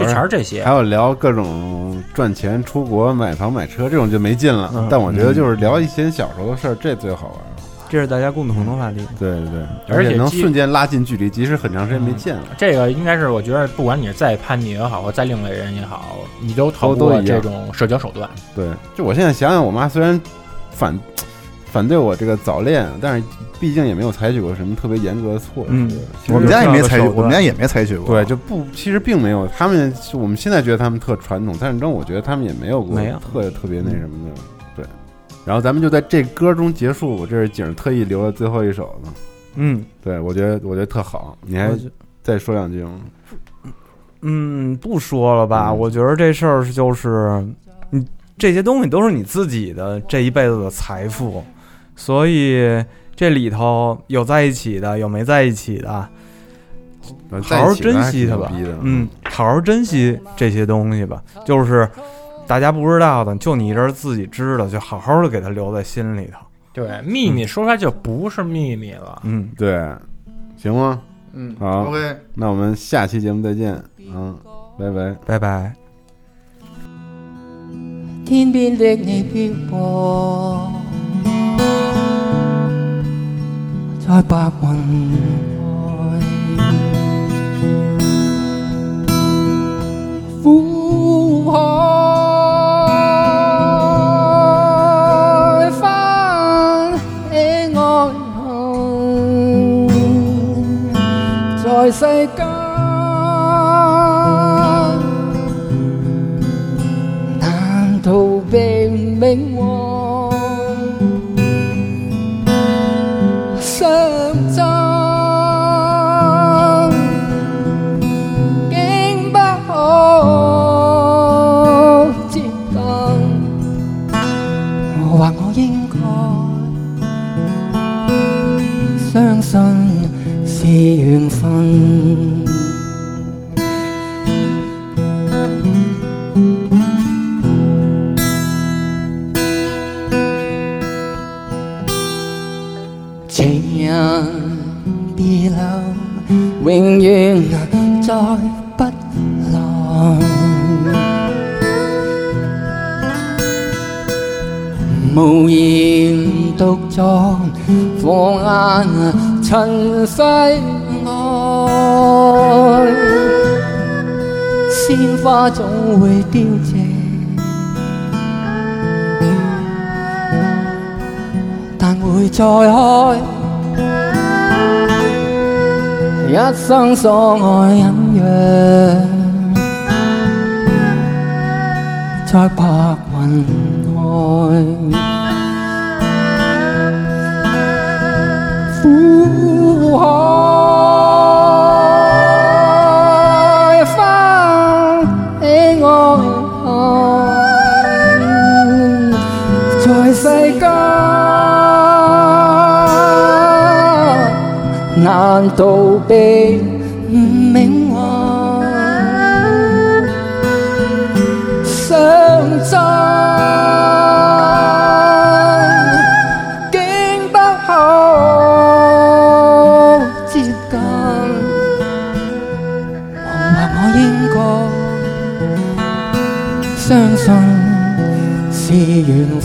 就全是这些还。有聊各种赚钱、出国、买房、买车这种就没劲了。嗯但我觉得就是聊一些小时候的事儿，这最好玩了。这是大家共同的话题。对对对，而且且能瞬间拉近距离，即使很长时间没见了。这个应该是我觉得，不管你是再叛逆也好，或再另类人也好，你都逃不过都都一样这种社交手段。对，就我现在想想，我妈虽然反反对我这个早恋，但是毕竟也没有采取过什么特别严格的措施。嗯我们家也没采取，我们家也没采取过。对就不，其实并没有。他们我们现在觉得他们特传统，但是真我觉得他们也没有过没有特特别那什么的。对然后咱们就在这歌中结束，这是景儿特意留的最后一首呢。嗯，对我觉得我觉得特好，你还再说两句吗？嗯，不说了吧。嗯我觉得这事儿就是，你这些东西都是你自己的这一辈子的财富，所以这里头有在一起的，有没在一起的，呃好好珍惜它吧。嗯，好好珍惜这些东西吧。就是大家不知道的，就你这儿自己知道，就好好的给它留在心里头。对，秘密说出来就不是秘密了。嗯，对，行吗？嗯好，OK，那我们下期节目再见，嗯，拜拜。拜拜。天邊的你飄過，在白雲外，苦海翻起愛恨，在世間。難逃避命運，塵世外，鮮花總會凋謝。但會再開。一生所愛隱約，在白雲海翻起爱恨，在世间难逃避。是緣